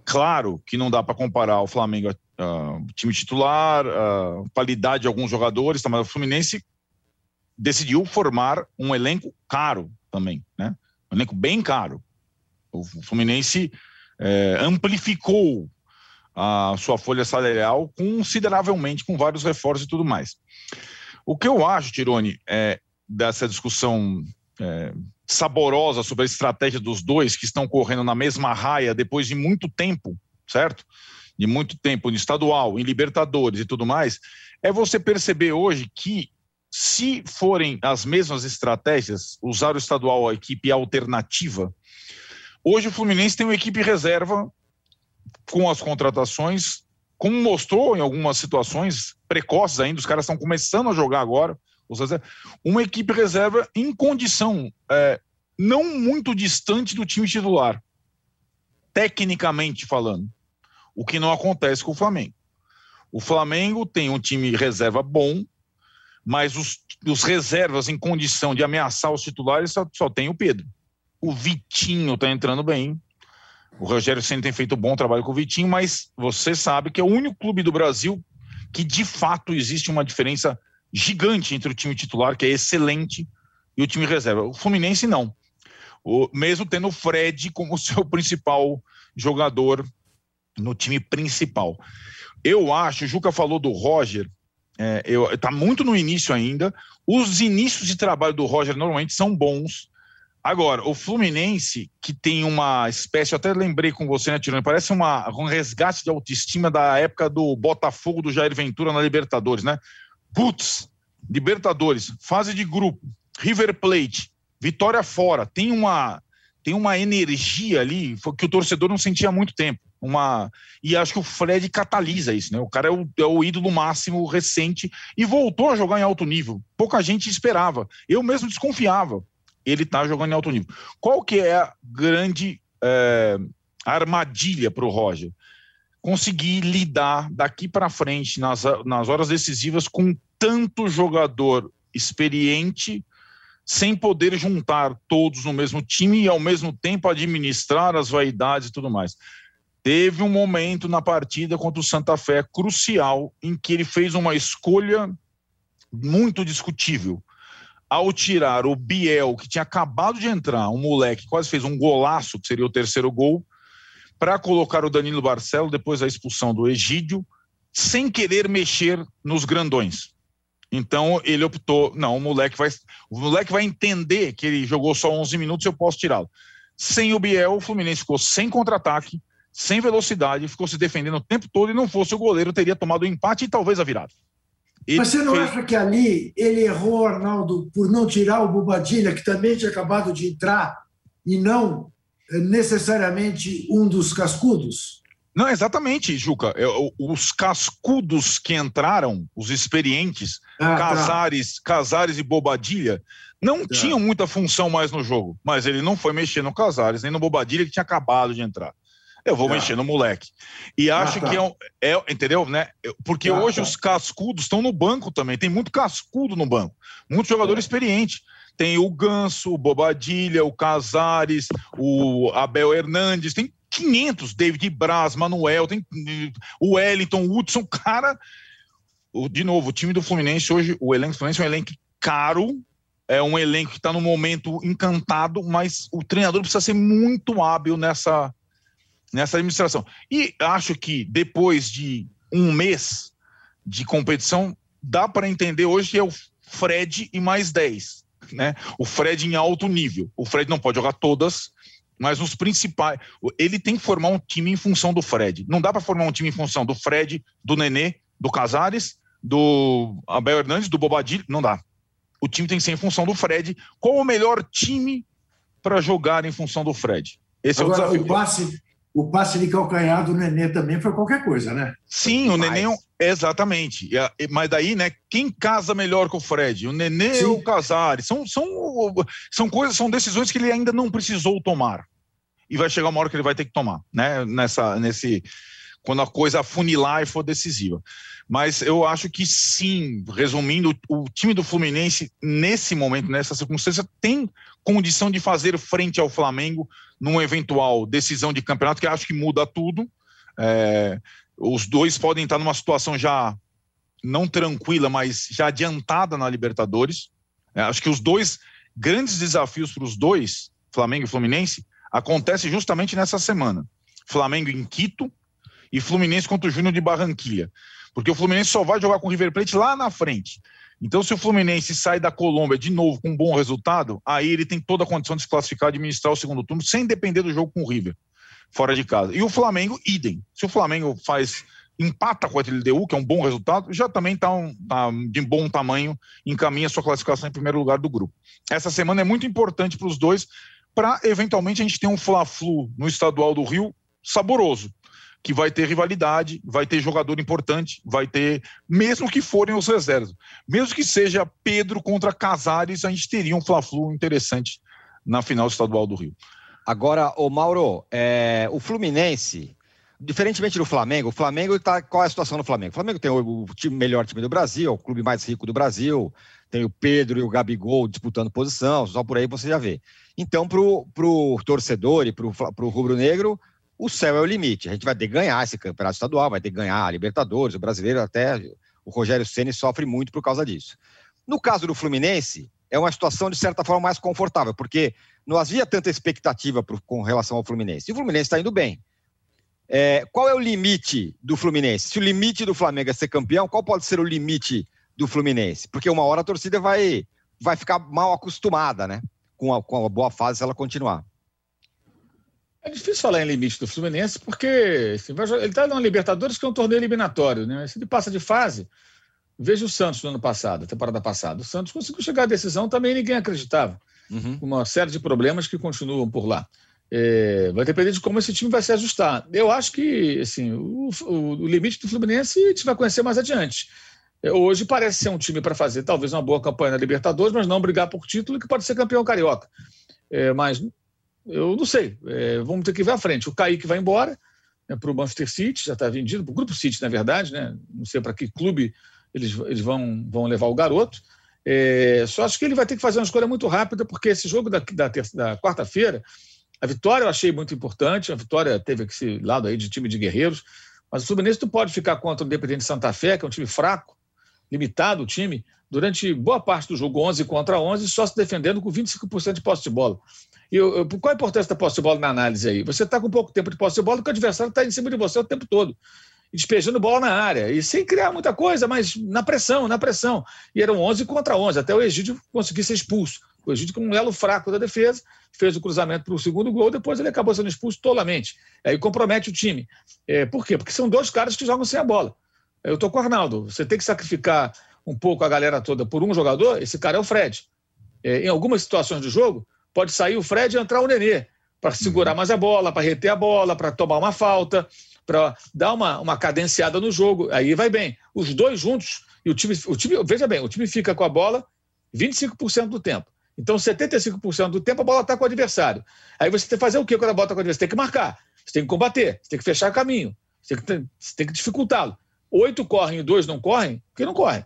claro que não dá para comparar o Flamengo, uh, time titular, a uh, qualidade de alguns jogadores, tá, mas o Fluminense decidiu formar um elenco caro também, né? Um elenco bem caro. O Fluminense é, amplificou a sua folha salarial consideravelmente, com vários reforços e tudo mais. O que eu acho, Tirone, é, dessa discussão é, saborosa sobre a estratégia dos dois que estão correndo na mesma raia depois de muito tempo, certo? De muito tempo, em estadual, em Libertadores e tudo mais, é você perceber hoje que se forem as mesmas estratégias, usar o estadual a equipe alternativa, hoje o Fluminense tem uma equipe reserva com as contratações, como mostrou em algumas situações precoces ainda, os caras estão começando a jogar agora, uma equipe reserva em condição é, não muito distante do time titular, tecnicamente falando, o que não acontece com o Flamengo. O Flamengo tem um time reserva bom, mas os, os reservas em condição de ameaçar os titulares só, só tem o Pedro. O Vitinho está entrando bem. O Rogério sempre tem feito um bom trabalho com o Vitinho, mas você sabe que é o único clube do Brasil que de fato existe uma diferença gigante entre o time titular, que é excelente, e o time reserva. O Fluminense não. O, mesmo tendo o Fred como *laughs* seu principal jogador no time principal. Eu acho, o Juca falou do Roger, é, está muito no início ainda. Os inícios de trabalho do Roger normalmente são bons. Agora, o Fluminense, que tem uma espécie, eu até lembrei com você, né, Tirone? Parece uma, um resgate de autoestima da época do Botafogo do Jair Ventura na Libertadores, né? Putz, Libertadores, fase de grupo, River Plate, vitória fora, tem uma tem uma energia ali que o torcedor não sentia há muito tempo. Uma e acho que o Fred catalisa isso, né? O cara é o, é o ídolo máximo recente e voltou a jogar em alto nível. Pouca gente esperava. Eu mesmo desconfiava. Ele tá jogando em alto nível. Qual que é a grande é, armadilha para o Roger? Conseguir lidar daqui para frente nas, nas horas decisivas com tanto jogador experiente sem poder juntar todos no mesmo time e ao mesmo tempo administrar as vaidades e tudo mais. Teve um momento na partida contra o Santa Fé crucial em que ele fez uma escolha muito discutível. ao tirar o Biel, que tinha acabado de entrar, um moleque, quase fez um golaço, que seria o terceiro gol, para colocar o Danilo Barcelo depois da expulsão do Egídio, sem querer mexer nos grandões. Então ele optou, não, o moleque vai, o moleque vai entender que ele jogou só 11 minutos, eu posso tirá-lo. Sem o Biel, o Fluminense ficou sem contra-ataque, sem velocidade, ficou se defendendo o tempo todo e não fosse o goleiro teria tomado o empate e talvez a virada. Ele Mas você não fez... acha que ali ele errou, Arnaldo, por não tirar o Bobadilha, que também tinha acabado de entrar, e não eh, necessariamente um dos cascudos? Não, exatamente, Juca. Os cascudos que entraram, os experientes, ah, tá. Casares, tá. Casares e Bobadilha, não tá. tinham muita função mais no jogo. Mas ele não foi mexer no Casares, nem no Bobadilha, que tinha acabado de entrar eu vou tá. mexer no moleque. E ah, acho tá. que é, um, é, entendeu, né? Porque ah, hoje tá. os cascudos estão no banco também. Tem muito cascudo no banco, muito jogador é. experiente. Tem o Ganso, o Bobadilha, o Casares, o Abel Hernandes, tem 500, David Braz, Manuel, tem o Wellington, o Hudson, cara. De novo, o time do Fluminense hoje, o elenco do Fluminense é um elenco caro, é um elenco que está no momento encantado, mas o treinador precisa ser muito hábil nessa, nessa administração. E acho que depois de um mês de competição, dá para entender hoje que é o Fred e mais 10. Né? O Fred em alto nível. O Fred não pode jogar todas, mas nos principais. Ele tem que formar um time em função do Fred. Não dá para formar um time em função do Fred, do Nenê, do Casares, do Abel Hernandes, do Bobadilho. Não dá. O time tem que ser em função do Fred. Qual o melhor time para jogar em função do Fred? Esse Agora, é o desafio. O passe, o passe de calcanhar do Nenê também foi qualquer coisa, né? Sim, o Nenê, exatamente. Mas daí, né, quem casa melhor com o Fred? O Nenê Sim. ou o Casares? São, são, são coisas, são decisões que ele ainda não precisou tomar. E vai chegar uma hora que ele vai ter que tomar, né? Nessa, nesse, quando a coisa funilar e for decisiva. Mas eu acho que sim, resumindo, o time do Fluminense, nesse momento, nessa circunstância, tem condição de fazer frente ao Flamengo numa eventual decisão de campeonato, que acho que muda tudo. É, os dois podem estar numa situação já não tranquila, mas já adiantada na Libertadores. É, acho que os dois grandes desafios para os dois, Flamengo e Fluminense, acontecem justamente nessa semana. Flamengo em Quito e Fluminense contra o Júnior de Barranquilha. Porque o Fluminense só vai jogar com o River Plate lá na frente. Então, se o Fluminense sai da Colômbia de novo com um bom resultado, aí ele tem toda a condição de se classificar, administrar o segundo turno, sem depender do jogo com o River, fora de casa. E o Flamengo, idem. Se o Flamengo faz empata com a LDU, que é um bom resultado, já também está um, tá de bom tamanho, encaminha sua classificação em primeiro lugar do grupo. Essa semana é muito importante para os dois, para eventualmente a gente ter um Fla-Flu no estadual do Rio saboroso que vai ter rivalidade, vai ter jogador importante, vai ter, mesmo que forem os reservas, mesmo que seja Pedro contra Casares, a gente teria um Fla-Flu interessante na final estadual do Rio. Agora, o Mauro, é, o Fluminense, diferentemente do Flamengo, o Flamengo tá, qual é a situação do Flamengo? O Flamengo tem o, o time, melhor time do Brasil, o clube mais rico do Brasil, tem o Pedro e o Gabigol disputando posição, só por aí você já vê. Então, para o torcedor e para o rubro-negro, o céu é o limite. A gente vai ter que ganhar esse campeonato estadual, vai ter que ganhar a Libertadores, o brasileiro até o Rogério Ceni sofre muito por causa disso. No caso do Fluminense, é uma situação de certa forma mais confortável, porque não havia tanta expectativa pro, com relação ao Fluminense. E o Fluminense está indo bem. É, qual é o limite do Fluminense? Se o limite do Flamengo é ser campeão, qual pode ser o limite do Fluminense? Porque uma hora a torcida vai, vai ficar mal acostumada, né? Com a, com a boa fase se ela continuar. É difícil falar em limite do Fluminense, porque assim, ele está na Libertadores, que é um torneio eliminatório. Né? Se ele passa de fase, veja o Santos no ano passado, temporada passada. O Santos conseguiu chegar à decisão, também ninguém acreditava. Uhum. Uma série de problemas que continuam por lá. É, vai depender de como esse time vai se ajustar. Eu acho que assim, o, o, o limite do Fluminense a gente vai conhecer mais adiante. É, hoje parece ser um time para fazer talvez uma boa campanha na Libertadores, mas não brigar por título, que pode ser campeão carioca. É, mas eu não sei. É, vamos ter que ver à frente. O Kaique vai embora né, para o Manchester City, já está vendido, para o Grupo City, na verdade, né? Não sei para que clube eles, eles vão, vão levar o garoto. É, só acho que ele vai ter que fazer uma escolha muito rápida, porque esse jogo da, da, da quarta-feira, a vitória eu achei muito importante. A vitória teve esse lado aí de time de guerreiros, mas o Fluminense não pode ficar contra o Independente Santa Fé, que é um time fraco, limitado o time, durante boa parte do jogo, 11 contra 11, só se defendendo com 25% de posse de bola. E eu, qual a importância da posse de bola na análise aí? Você está com pouco tempo de posse de bola, porque o adversário está em cima de você o tempo todo, despejando bola na área, e sem criar muita coisa, mas na pressão, na pressão. E eram 11 contra 11, até o Egídio conseguir ser expulso. O Egídio, com um elo fraco da defesa, fez o cruzamento para o segundo gol, depois ele acabou sendo expulso tolamente. Aí compromete o time. É, por quê? Porque são dois caras que jogam sem a bola. Eu estou com o Arnaldo. Você tem que sacrificar um pouco a galera toda por um jogador, esse cara é o Fred. É, em algumas situações do jogo, pode sair o Fred e entrar o Nenê, para segurar uhum. mais a bola, para reter a bola, para tomar uma falta, para dar uma, uma cadenciada no jogo. Aí vai bem. Os dois juntos, e o time, o time, veja bem, o time fica com a bola 25% do tempo. Então, 75% do tempo a bola está com o adversário. Aí você tem que fazer o quê quando a bola está com o adversário? Você tem que marcar, você tem que combater, você tem que fechar caminho, você tem que, você tem que dificultá-lo. Oito correm e dois não correm, porque não correm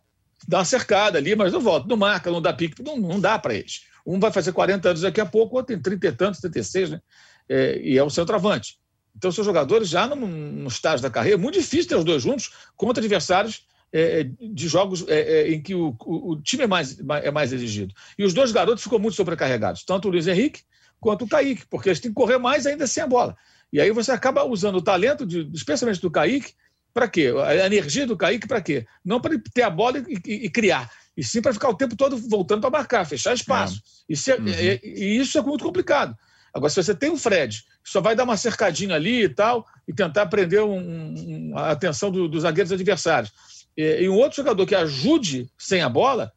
dá uma cercada ali, mas não volta, não marca, não dá pique, não, não dá para eles. Um vai fazer 40 anos daqui a pouco, outro tem 30 e tantos, 36, né? É, e é o centroavante. Então, são jogadores já no, no estágio da carreira, muito difícil ter os dois juntos contra adversários é, é de jogos é, é, em que o, o, o, time é mais, é mais exigido. E os dois garotos ficam muito sobrecarregados, tanto o Luiz Henrique quanto o Kaique, porque eles têm que correr mais ainda sem a bola. E aí você acaba usando o talento, de, especialmente do Kaique, para quê? A energia do Kaique para quê? Não para ter a bola e, e, e, criar, e sim para ficar o tempo todo voltando para marcar, fechar espaço. É. Isso é, uhum. é, e isso é muito complicado. Agora, se você tem um Fred, que só vai dar uma cercadinha ali e tal, e tentar prender um, um, a atenção do, dos zagueiros adversários, e, e, um outro jogador que ajude sem a bola,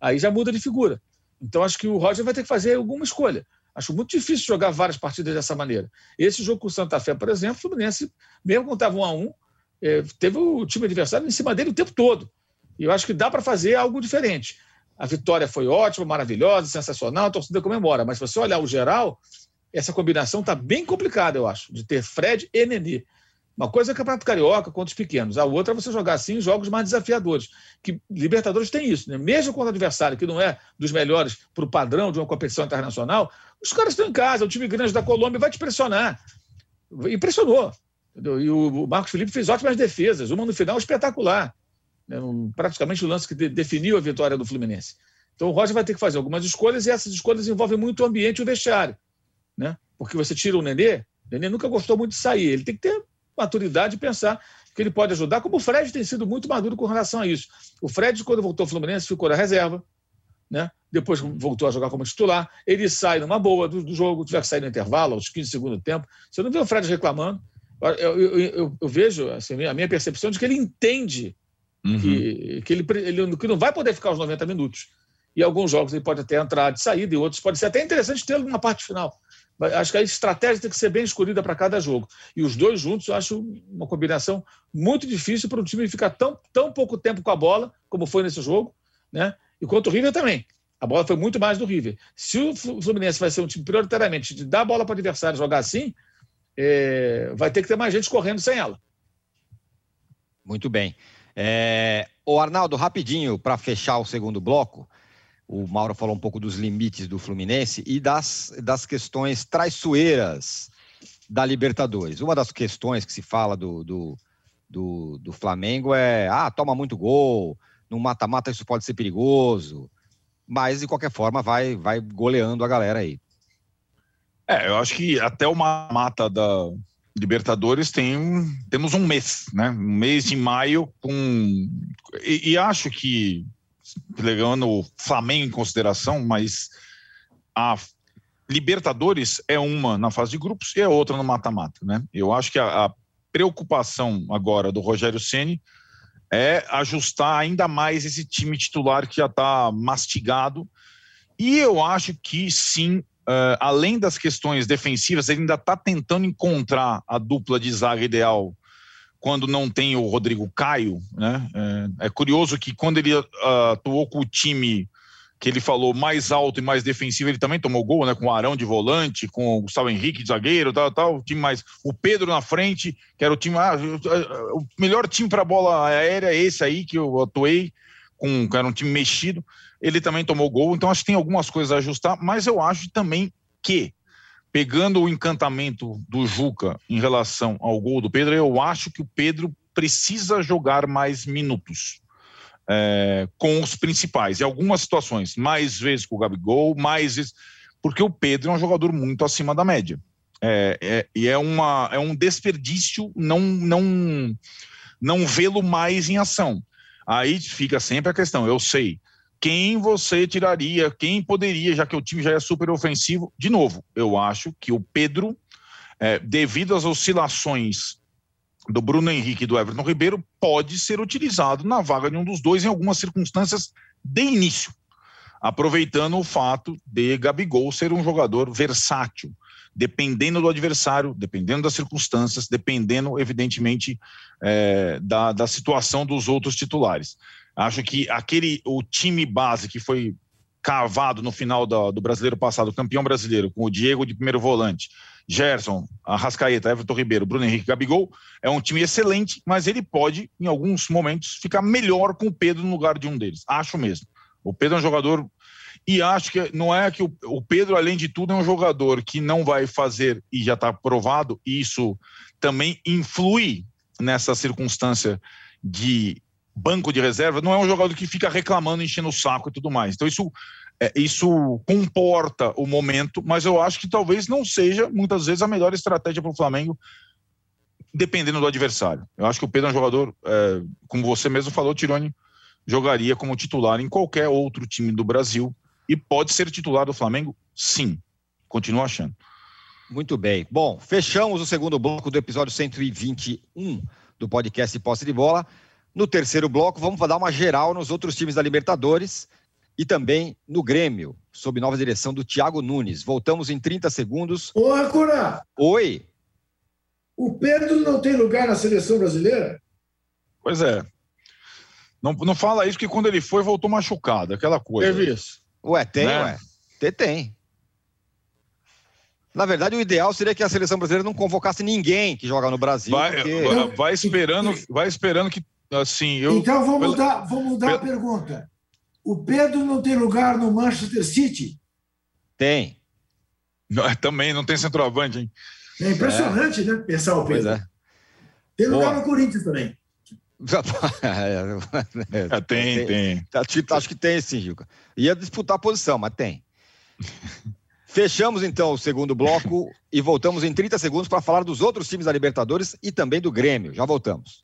aí já muda de figura. Então, acho que o Roger vai ter que fazer alguma escolha. Acho muito difícil jogar várias partidas dessa maneira. Esse jogo com o Santa Fé, por exemplo, o Fluminense, mesmo quando estava um a um, é, teve o time adversário em cima dele o tempo todo. E eu acho que dá para fazer algo diferente. A vitória foi ótima, maravilhosa, sensacional, a torcida comemora. Mas se você olhar o geral, essa combinação está bem complicada, eu acho, de ter Fred e Nenê. Uma coisa é o Campeonato Carioca contra os pequenos, a outra é você jogar assim jogos mais desafiadores. Que Libertadores tem isso, né? Mesmo contra o adversário que não é dos melhores para o padrão de uma competição internacional, os caras estão em casa, o time grande da Colômbia vai te pressionar. Impressionou. E o Marcos Felipe fez ótimas defesas, uma no final espetacular. Né? Praticamente o lance que definiu a vitória do Fluminense. Então o Roger vai ter que fazer algumas escolhas e essas escolhas envolvem muito o ambiente e o vestiário. Né? Porque você tira o Nenê, o Nenê nunca gostou muito de sair. Ele tem que ter maturidade e pensar que ele pode ajudar, como o Fred tem sido muito maduro com relação a isso. O Fred, quando voltou ao Fluminense, ficou na reserva, né? depois voltou a jogar como titular. Ele sai numa boa do, do jogo, tiver que sair no intervalo, aos 15 segundos do tempo. Você não vê o Fred reclamando. Eu, eu, eu, eu vejo assim, a minha percepção de que ele entende uhum. que, que, ele, ele, que não vai poder ficar os 90 minutos. E alguns jogos ele pode até entrar de saída, e outros pode ser até interessante tê-lo na parte final. Acho que a estratégia tem que ser bem escolhida para cada jogo. E os dois juntos eu acho uma combinação muito difícil para o time ficar tão, tão pouco tempo com a bola, como foi nesse jogo, né? E quanto o River também. A bola foi muito mais do River. Se o Fluminense vai ser um time prioritariamente de dar a bola para o adversário jogar assim, é, vai ter que ter mais gente correndo sem ela. Muito bem. É, o Arnaldo, rapidinho, para fechar o segundo bloco, o Mauro falou um pouco dos limites do Fluminense e das, das questões traiçoeiras da Libertadores. Uma das questões que se fala do, do, do, do Flamengo é: ah, toma muito gol, no mata-mata isso pode ser perigoso, mas de qualquer forma vai, vai goleando a galera aí. É, eu acho que até o mata da Libertadores tem temos um mês, né? Um mês de maio com e, e acho que levando o Flamengo em consideração, mas a Libertadores é uma na fase de grupos e é outra no mata-mata, né? Eu acho que a, a preocupação agora do Rogério Ceni é ajustar ainda mais esse time titular que já está mastigado. E eu acho que sim, uh, além das questões defensivas, ele ainda está tentando encontrar a dupla de zaga ideal quando não tem o Rodrigo Caio. Né? É, é curioso que quando ele uh, atuou com o time que ele falou mais alto e mais defensivo, ele também tomou gol, né? Com o Arão de volante, com o Gustavo Henrique de zagueiro, tal, tal, o time mais. O Pedro na frente, que era o time. Ah, o melhor time para bola aérea é esse aí que eu atuei, com, era um time mexido ele também tomou gol, então acho que tem algumas coisas a ajustar, mas eu acho também que, pegando o encantamento do Juca em relação ao gol do Pedro, eu acho que o Pedro precisa jogar mais minutos. é, com os principais. Em algumas situações, mais vezes com o Gabigol, mais vezes. Porque o Pedro é um jogador muito acima da média. É, é, e é, uma, é um desperdício não, não, não vê-lo mais em ação. Aí fica sempre a questão: eu sei quem você tiraria, quem poderia, já que o time já é super ofensivo. De novo, eu acho que o Pedro, é, devido às oscilações do Bruno Henrique e do Everton Ribeiro, pode ser utilizado na vaga de um dos dois em algumas circunstâncias de início, aproveitando o fato de Gabigol ser um jogador versátil, dependendo do adversário, dependendo das circunstâncias, dependendo, evidentemente, é, da, da situação dos outros titulares. Acho que aquele o time base que foi cavado no final do, do brasileiro passado, campeão brasileiro, com o Diego de primeiro volante, Gerson, Arrascaeta, Everton Ribeiro, Bruno Henrique Gabigol, é um time excelente, mas ele pode, em alguns momentos, ficar melhor com o Pedro no lugar de um deles. Acho mesmo. O Pedro é um jogador. E acho que não é que o, o Pedro, além de tudo, é um jogador que não vai fazer, e já está provado, e isso também influi nessa circunstância de banco de reserva, não é um jogador que fica reclamando, enchendo o saco e tudo mais. Então, isso é, isso comporta o momento, mas eu acho que talvez não seja, muitas vezes, a melhor estratégia para o Flamengo, dependendo do adversário. Eu acho que o Pedro é um jogador, é, como você mesmo falou, Tironi, jogaria como titular em qualquer outro time do Brasil e pode ser titular do Flamengo, sim. Continuo achando. Muito bem. Bom, fechamos o segundo bloco do episódio 121 do podcast Posse de Bola. No terceiro bloco, vamos dar uma geral nos outros times da Libertadores e também no Grêmio, sob nova direção do Thiago Nunes. Voltamos em 30 segundos. Ô, Acura! Oi! O Pedro não tem lugar na seleção brasileira? Pois é. Não, não fala isso que quando ele foi, voltou machucado, aquela coisa. Teve isso. Ué, tem, né? ué. Tem, tem. Na verdade, o ideal seria que a seleção brasileira não convocasse ninguém que joga no Brasil. Vai, porque... vai esperando, vai esperando que assim. Eu, então vamos mudar, vamos mudar a pergunta. O Pedro não tem lugar no Manchester City? Tem. Não, também não tem centroavante, hein? É impressionante, é. né? Pensar o Pedro. É. Tem lugar Boa. no Corinthians também. é, *laughs* tem, tem. tem. Acho que tem sim, Gilca. Ia disputar a posição, mas tem. Fechamos então o segundo bloco e voltamos em 30 segundos para falar dos outros times da Libertadores e também do Grêmio. Já voltamos.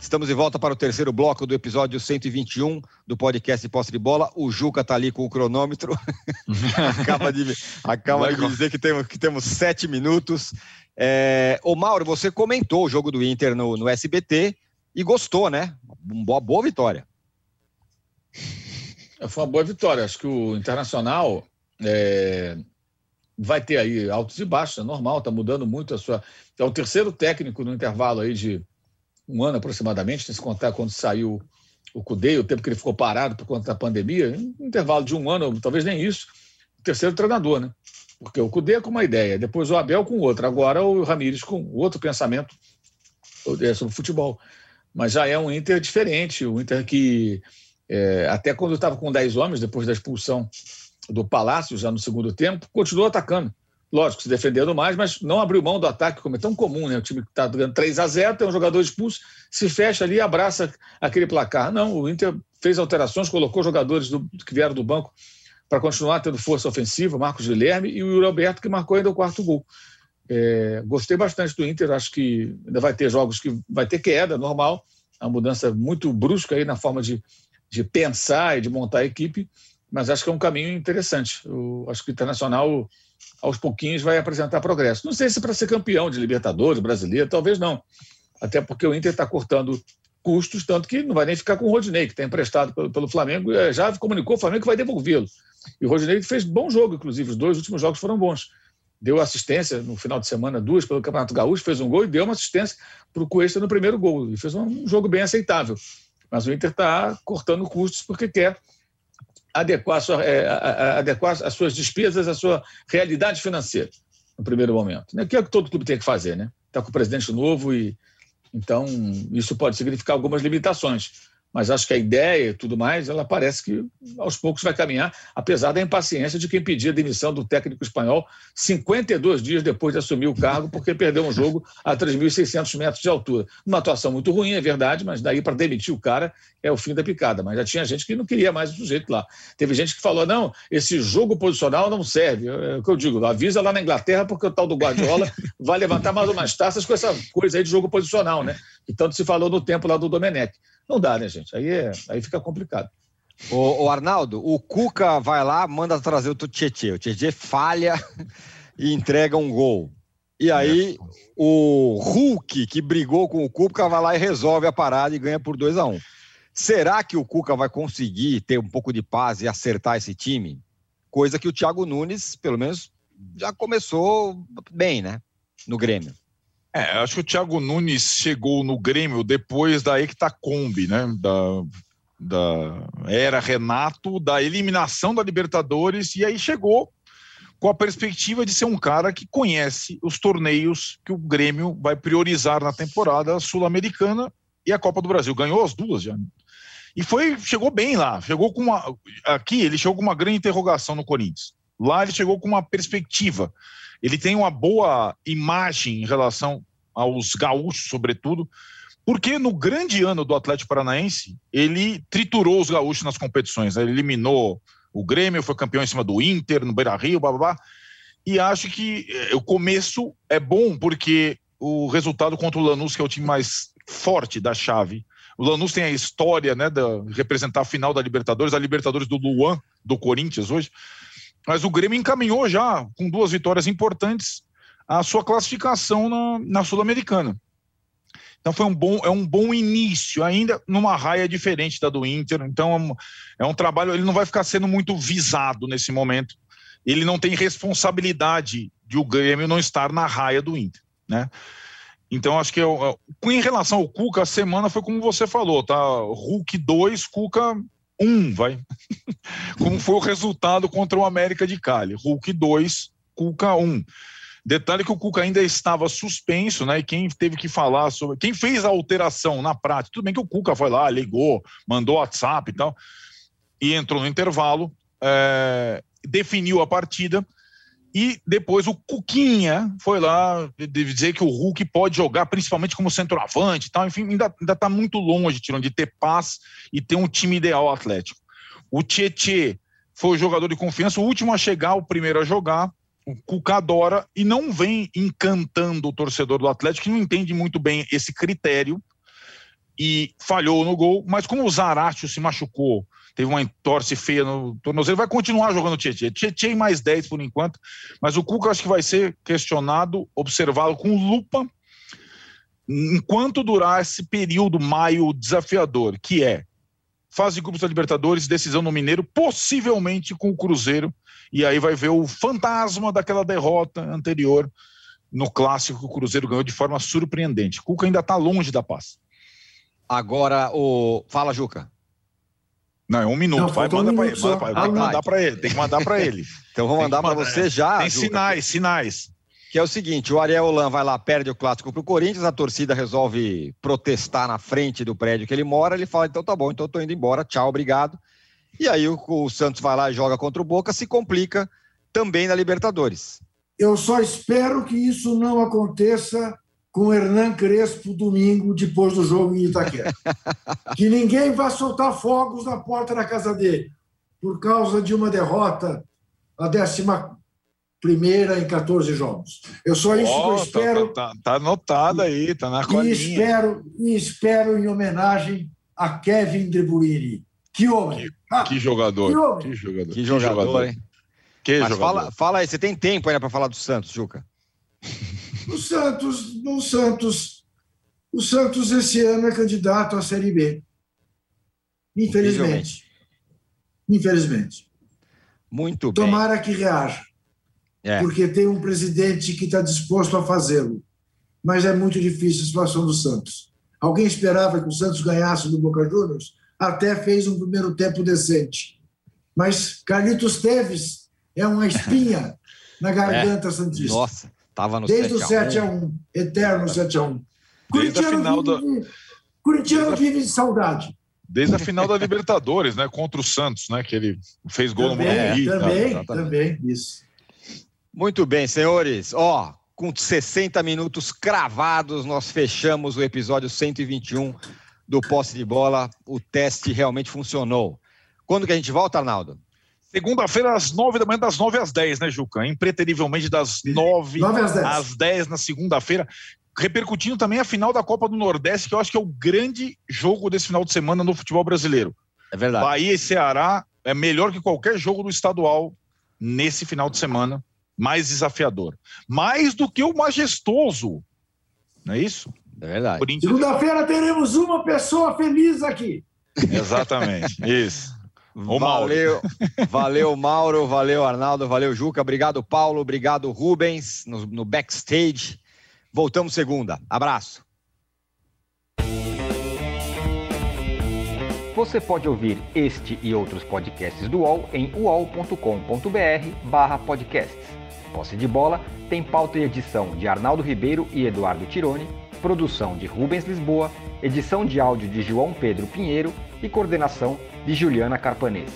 Estamos de volta para o terceiro bloco do episódio 121 do podcast Posse de Bola. O Juca está ali com o cronômetro. *laughs* acaba de, acaba de dizer que temos, que temos sete minutos. É, ô Mauro, você comentou o jogo do Inter no, no SBT e gostou, né? Uma boa vitória. Foi uma boa vitória. Acho que o Internacional é, vai ter aí altos e baixos, é normal, está mudando muito a sua. É o terceiro técnico no intervalo aí de um ano aproximadamente, se contar quando saiu o Cudê, o tempo que ele ficou parado por conta da pandemia, um intervalo de um ano, talvez nem isso, o terceiro treinador, né? Porque o Cudê com uma ideia, depois o Abel com outra, agora o Ramires com outro pensamento é, sobre futebol. Mas já é um Inter diferente, o Inter que é, até quando estava com 10 homens, depois da expulsão do Palácio, já no segundo tempo, continuou atacando. Lógico, se defendendo mais, mas não abriu mão do ataque, como é tão comum, né? O time que está ganhando 3 a 0 tem um jogador expulso, se fecha ali e abraça aquele placar. Não, o Inter fez alterações, colocou jogadores do, que vieram do banco para continuar tendo força ofensiva, Marcos Guilherme e o Yuri Alberto, que marcou ainda o quarto gol. É, gostei bastante do Inter, acho que ainda vai ter jogos que vai ter queda, normal, uma mudança muito brusca aí na forma de, de pensar e de montar a equipe, mas acho que é um caminho interessante. Eu acho que o Internacional aos pouquinhos vai apresentar progresso. Não sei se para ser campeão de Libertadores, brasileiro, talvez não. Até porque o Inter está cortando custos, tanto que não vai nem ficar com o Rodinei, que está emprestado pelo, pelo Flamengo, e já comunicou o Flamengo que vai devolvê-lo. E o Rodinei fez bom jogo, inclusive, os dois últimos jogos foram bons. deu assistência no final de semana, duas pelo Campeonato Gaúcho, fez um gol e deu uma assistência para o Cuesta no primeiro gol. E fez um jogo bem aceitável. Mas o Inter está cortando custos porque quer adequar, sua, é, adequar as suas despesas à sua realidade financeira no primeiro momento. Né? Que é o que todo clube tem que fazer, né? Está com o presidente novo e então isso pode significar algumas limitações mas acho que a ideia e tudo mais, ela parece que aos poucos vai caminhar, apesar da impaciência de quem pedia a demissão do técnico espanhol 52 dias depois de assumir o cargo, porque perdeu um jogo a 3.600 metros de altura. Uma atuação muito ruim, é verdade, mas daí para demitir o cara é o fim da picada. Mas já tinha gente que não queria mais o sujeito lá. Teve gente que falou: não, esse jogo posicional não serve. É o que eu digo, avisa lá na Inglaterra, porque o tal do Guardiola *laughs* vai levantar mais umas taças com essa coisa aí de jogo posicional, né? Que tanto se falou no tempo lá do Domenech. Não dá, né, gente? Aí, é, aí fica complicado. O, o, Arnaldo, o Cuca vai lá, manda trazer o Tietchan. O Tietchan falha *laughs* e entrega um gol. E aí o Hulk, que brigou com o Cuca, vai lá e resolve a parada e ganha por 2 a 1 um. Será que o Cuca vai conseguir ter um pouco de paz e acertar esse time? Coisa que o Thiago Nunes, pelo menos, já começou bem, né? No Grêmio. É, acho que o Thiago Nunes chegou no Grêmio depois da Ectacombi, né? Da, da era Renato, da eliminação da Libertadores, e aí chegou com a perspectiva de ser um cara que conhece os torneios que o Grêmio vai priorizar na temporada sul-americana e a Copa do Brasil. Ganhou as duas já. E foi, chegou bem lá. Chegou com uma. Aqui ele chegou com uma grande interrogação no Corinthians. Lá ele chegou com uma perspectiva ele tem uma boa imagem em relação aos gaúchos, sobretudo, porque no grande ano do Atlético Paranaense, ele triturou os gaúchos nas competições. Né? Ele eliminou o Grêmio, foi campeão em cima do Inter, no Beira Rio, blá blá blá. E acho que eh, o começo é bom, porque o resultado contra o Lanús, que é o time mais forte da chave, o Lanús tem a história né, de representar a final da Libertadores, a Libertadores do Luan, do Corinthians hoje. Mas o Grêmio encaminhou já, com duas vitórias importantes, a sua classificação na, na Sul-Americana. Então foi um bom, é um bom início, ainda numa raia diferente da do Inter. Então é um, é um trabalho, ele não vai ficar sendo muito visado nesse momento. Ele não tem responsabilidade de o Grêmio não estar na raia do Inter, né? Então acho que eu, eu, em relação ao Cuca, a semana foi como você falou, tá? Hulk 2, Cuca um, vai. *laughs* Como foi o resultado contra o América de Cali. Hulk 2, Cuca 1. Um. Detalhe que o Cuca ainda estava suspenso, né? E quem teve que falar sobre. Quem fez a alteração na prática? Tudo bem que o Cuca foi lá, ligou, mandou WhatsApp e tal, e entrou no intervalo, é, definiu a partida e depois o Cuquinha foi lá dizer que o Hulk pode jogar principalmente como centroavante e tal. Enfim, ainda está muito longe, Tirão, de ter paz e ter um time ideal atlético. O Tietê foi o jogador de confiança, o último a chegar, o primeiro a jogar. O Cuca adora e não vem encantando o torcedor do Atlético, que não entende muito bem esse critério e falhou no gol. Mas como o Zaratio se machucou teve uma entorse feia no tornozelo, vai continuar jogando Tietchan. Tietchan mais 10 por enquanto, mas o Cuca acho que vai ser questionado, observado com lupa enquanto durar esse período maio desafiador, que é fase de grupos da Libertadores, decisão no Mineiro, possivelmente com o Cruzeiro, e aí vai ver o fantasma daquela derrota anterior no clássico que o Cruzeiro ganhou de forma surpreendente. Cuca ainda está longe da paz. Agora, o fala Juca. Não, é um minuto. Não, vai, manda um para ele. Manda pra, tem que mandar para ele. Tem que mandar para ele. *laughs* então vou mandar para você já. Tem Juca, sinais, sinais. Que é o seguinte: o Ariel Holan vai lá, perde o clássico para o Corinthians, a torcida resolve protestar na frente do prédio que ele mora. Ele fala: então tá bom, então eu tô indo embora, tchau, obrigado. E aí o, o Santos vai lá e joga contra o Boca, se complica também na Libertadores. Eu só espero que isso não aconteça com Hernan Crespo domingo, depois do jogo em Itaquera. *laughs* que ninguém vá soltar fogos na porta da casa dele, por causa de uma derrota, a décima primeira em 14 jogos. Eu só isso oh, que eu tá, espero. Tá, tá, tá anotado aí, tá na colinha. E espero, e espero em homenagem a Kevin De Bruyne. Que homem! Que, ah, que jogador! Que, que, jogador! Que jogador, hein? Que Mas jogador. Fala, fala aí, você tem tempo ainda para falar do Santos, Juca? O Santos, no Santos, o Santos esse ano é candidato à Série B. Infelizmente. Infelizmente. Muito bem. Tomara que reaja. é. porque tem um presidente que está disposto a fazê-lo. Mas é muito difícil a situação do Santos. Alguém esperava que o Santos ganhasse do Boca Juniors? Até fez um primeiro tempo decente. Mas Carlitos Teves é uma espinha *laughs* na garganta é. Santista. Nossa, estava no Desde 7 o 7x1, eterno 7x1. Curitiano, da... vive, Curitiano vive de saudade. Desde a final da Libertadores, né? Contra o Santos, né? Que ele fez gol também, no Morumbi. Também, tá, tá, também, isso. Muito bem, senhores. Ó, com 60 minutos cravados, nós fechamos o episódio 121 do Posse de Bola. O teste realmente funcionou. Quando que a gente volta, Arnaldo? Segunda-feira, às nove da manhã, das nove às dez, né, Juca? Impreterivelmente das nove às dez, às dez na segunda-feira. Repercutindo também a final da Copa do Nordeste, que eu acho que é o grande jogo desse final de semana no futebol brasileiro. É verdade. Bahia e Ceará é melhor que qualquer jogo do estadual nesse final de semana. Mais desafiador. Mais do que o majestoso. Não é isso? É verdade. Segunda-feira teremos uma pessoa feliz aqui. Exatamente. isso. valeu, valeu Mauro, valeu Arnaldo, valeu Juca, obrigado Paulo, obrigado Rubens no, no backstage. Voltamos segunda. Abraço. Você pode ouvir este e outros podcasts do UOL em uol.com.br podcasts. Posse de Bola tem pauta e edição de Arnaldo Ribeiro e Eduardo Tironi, produção de Rubens Lisboa, edição de áudio de João Pedro Pinheiro e coordenação de Juliana Carpanês.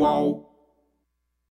Uau.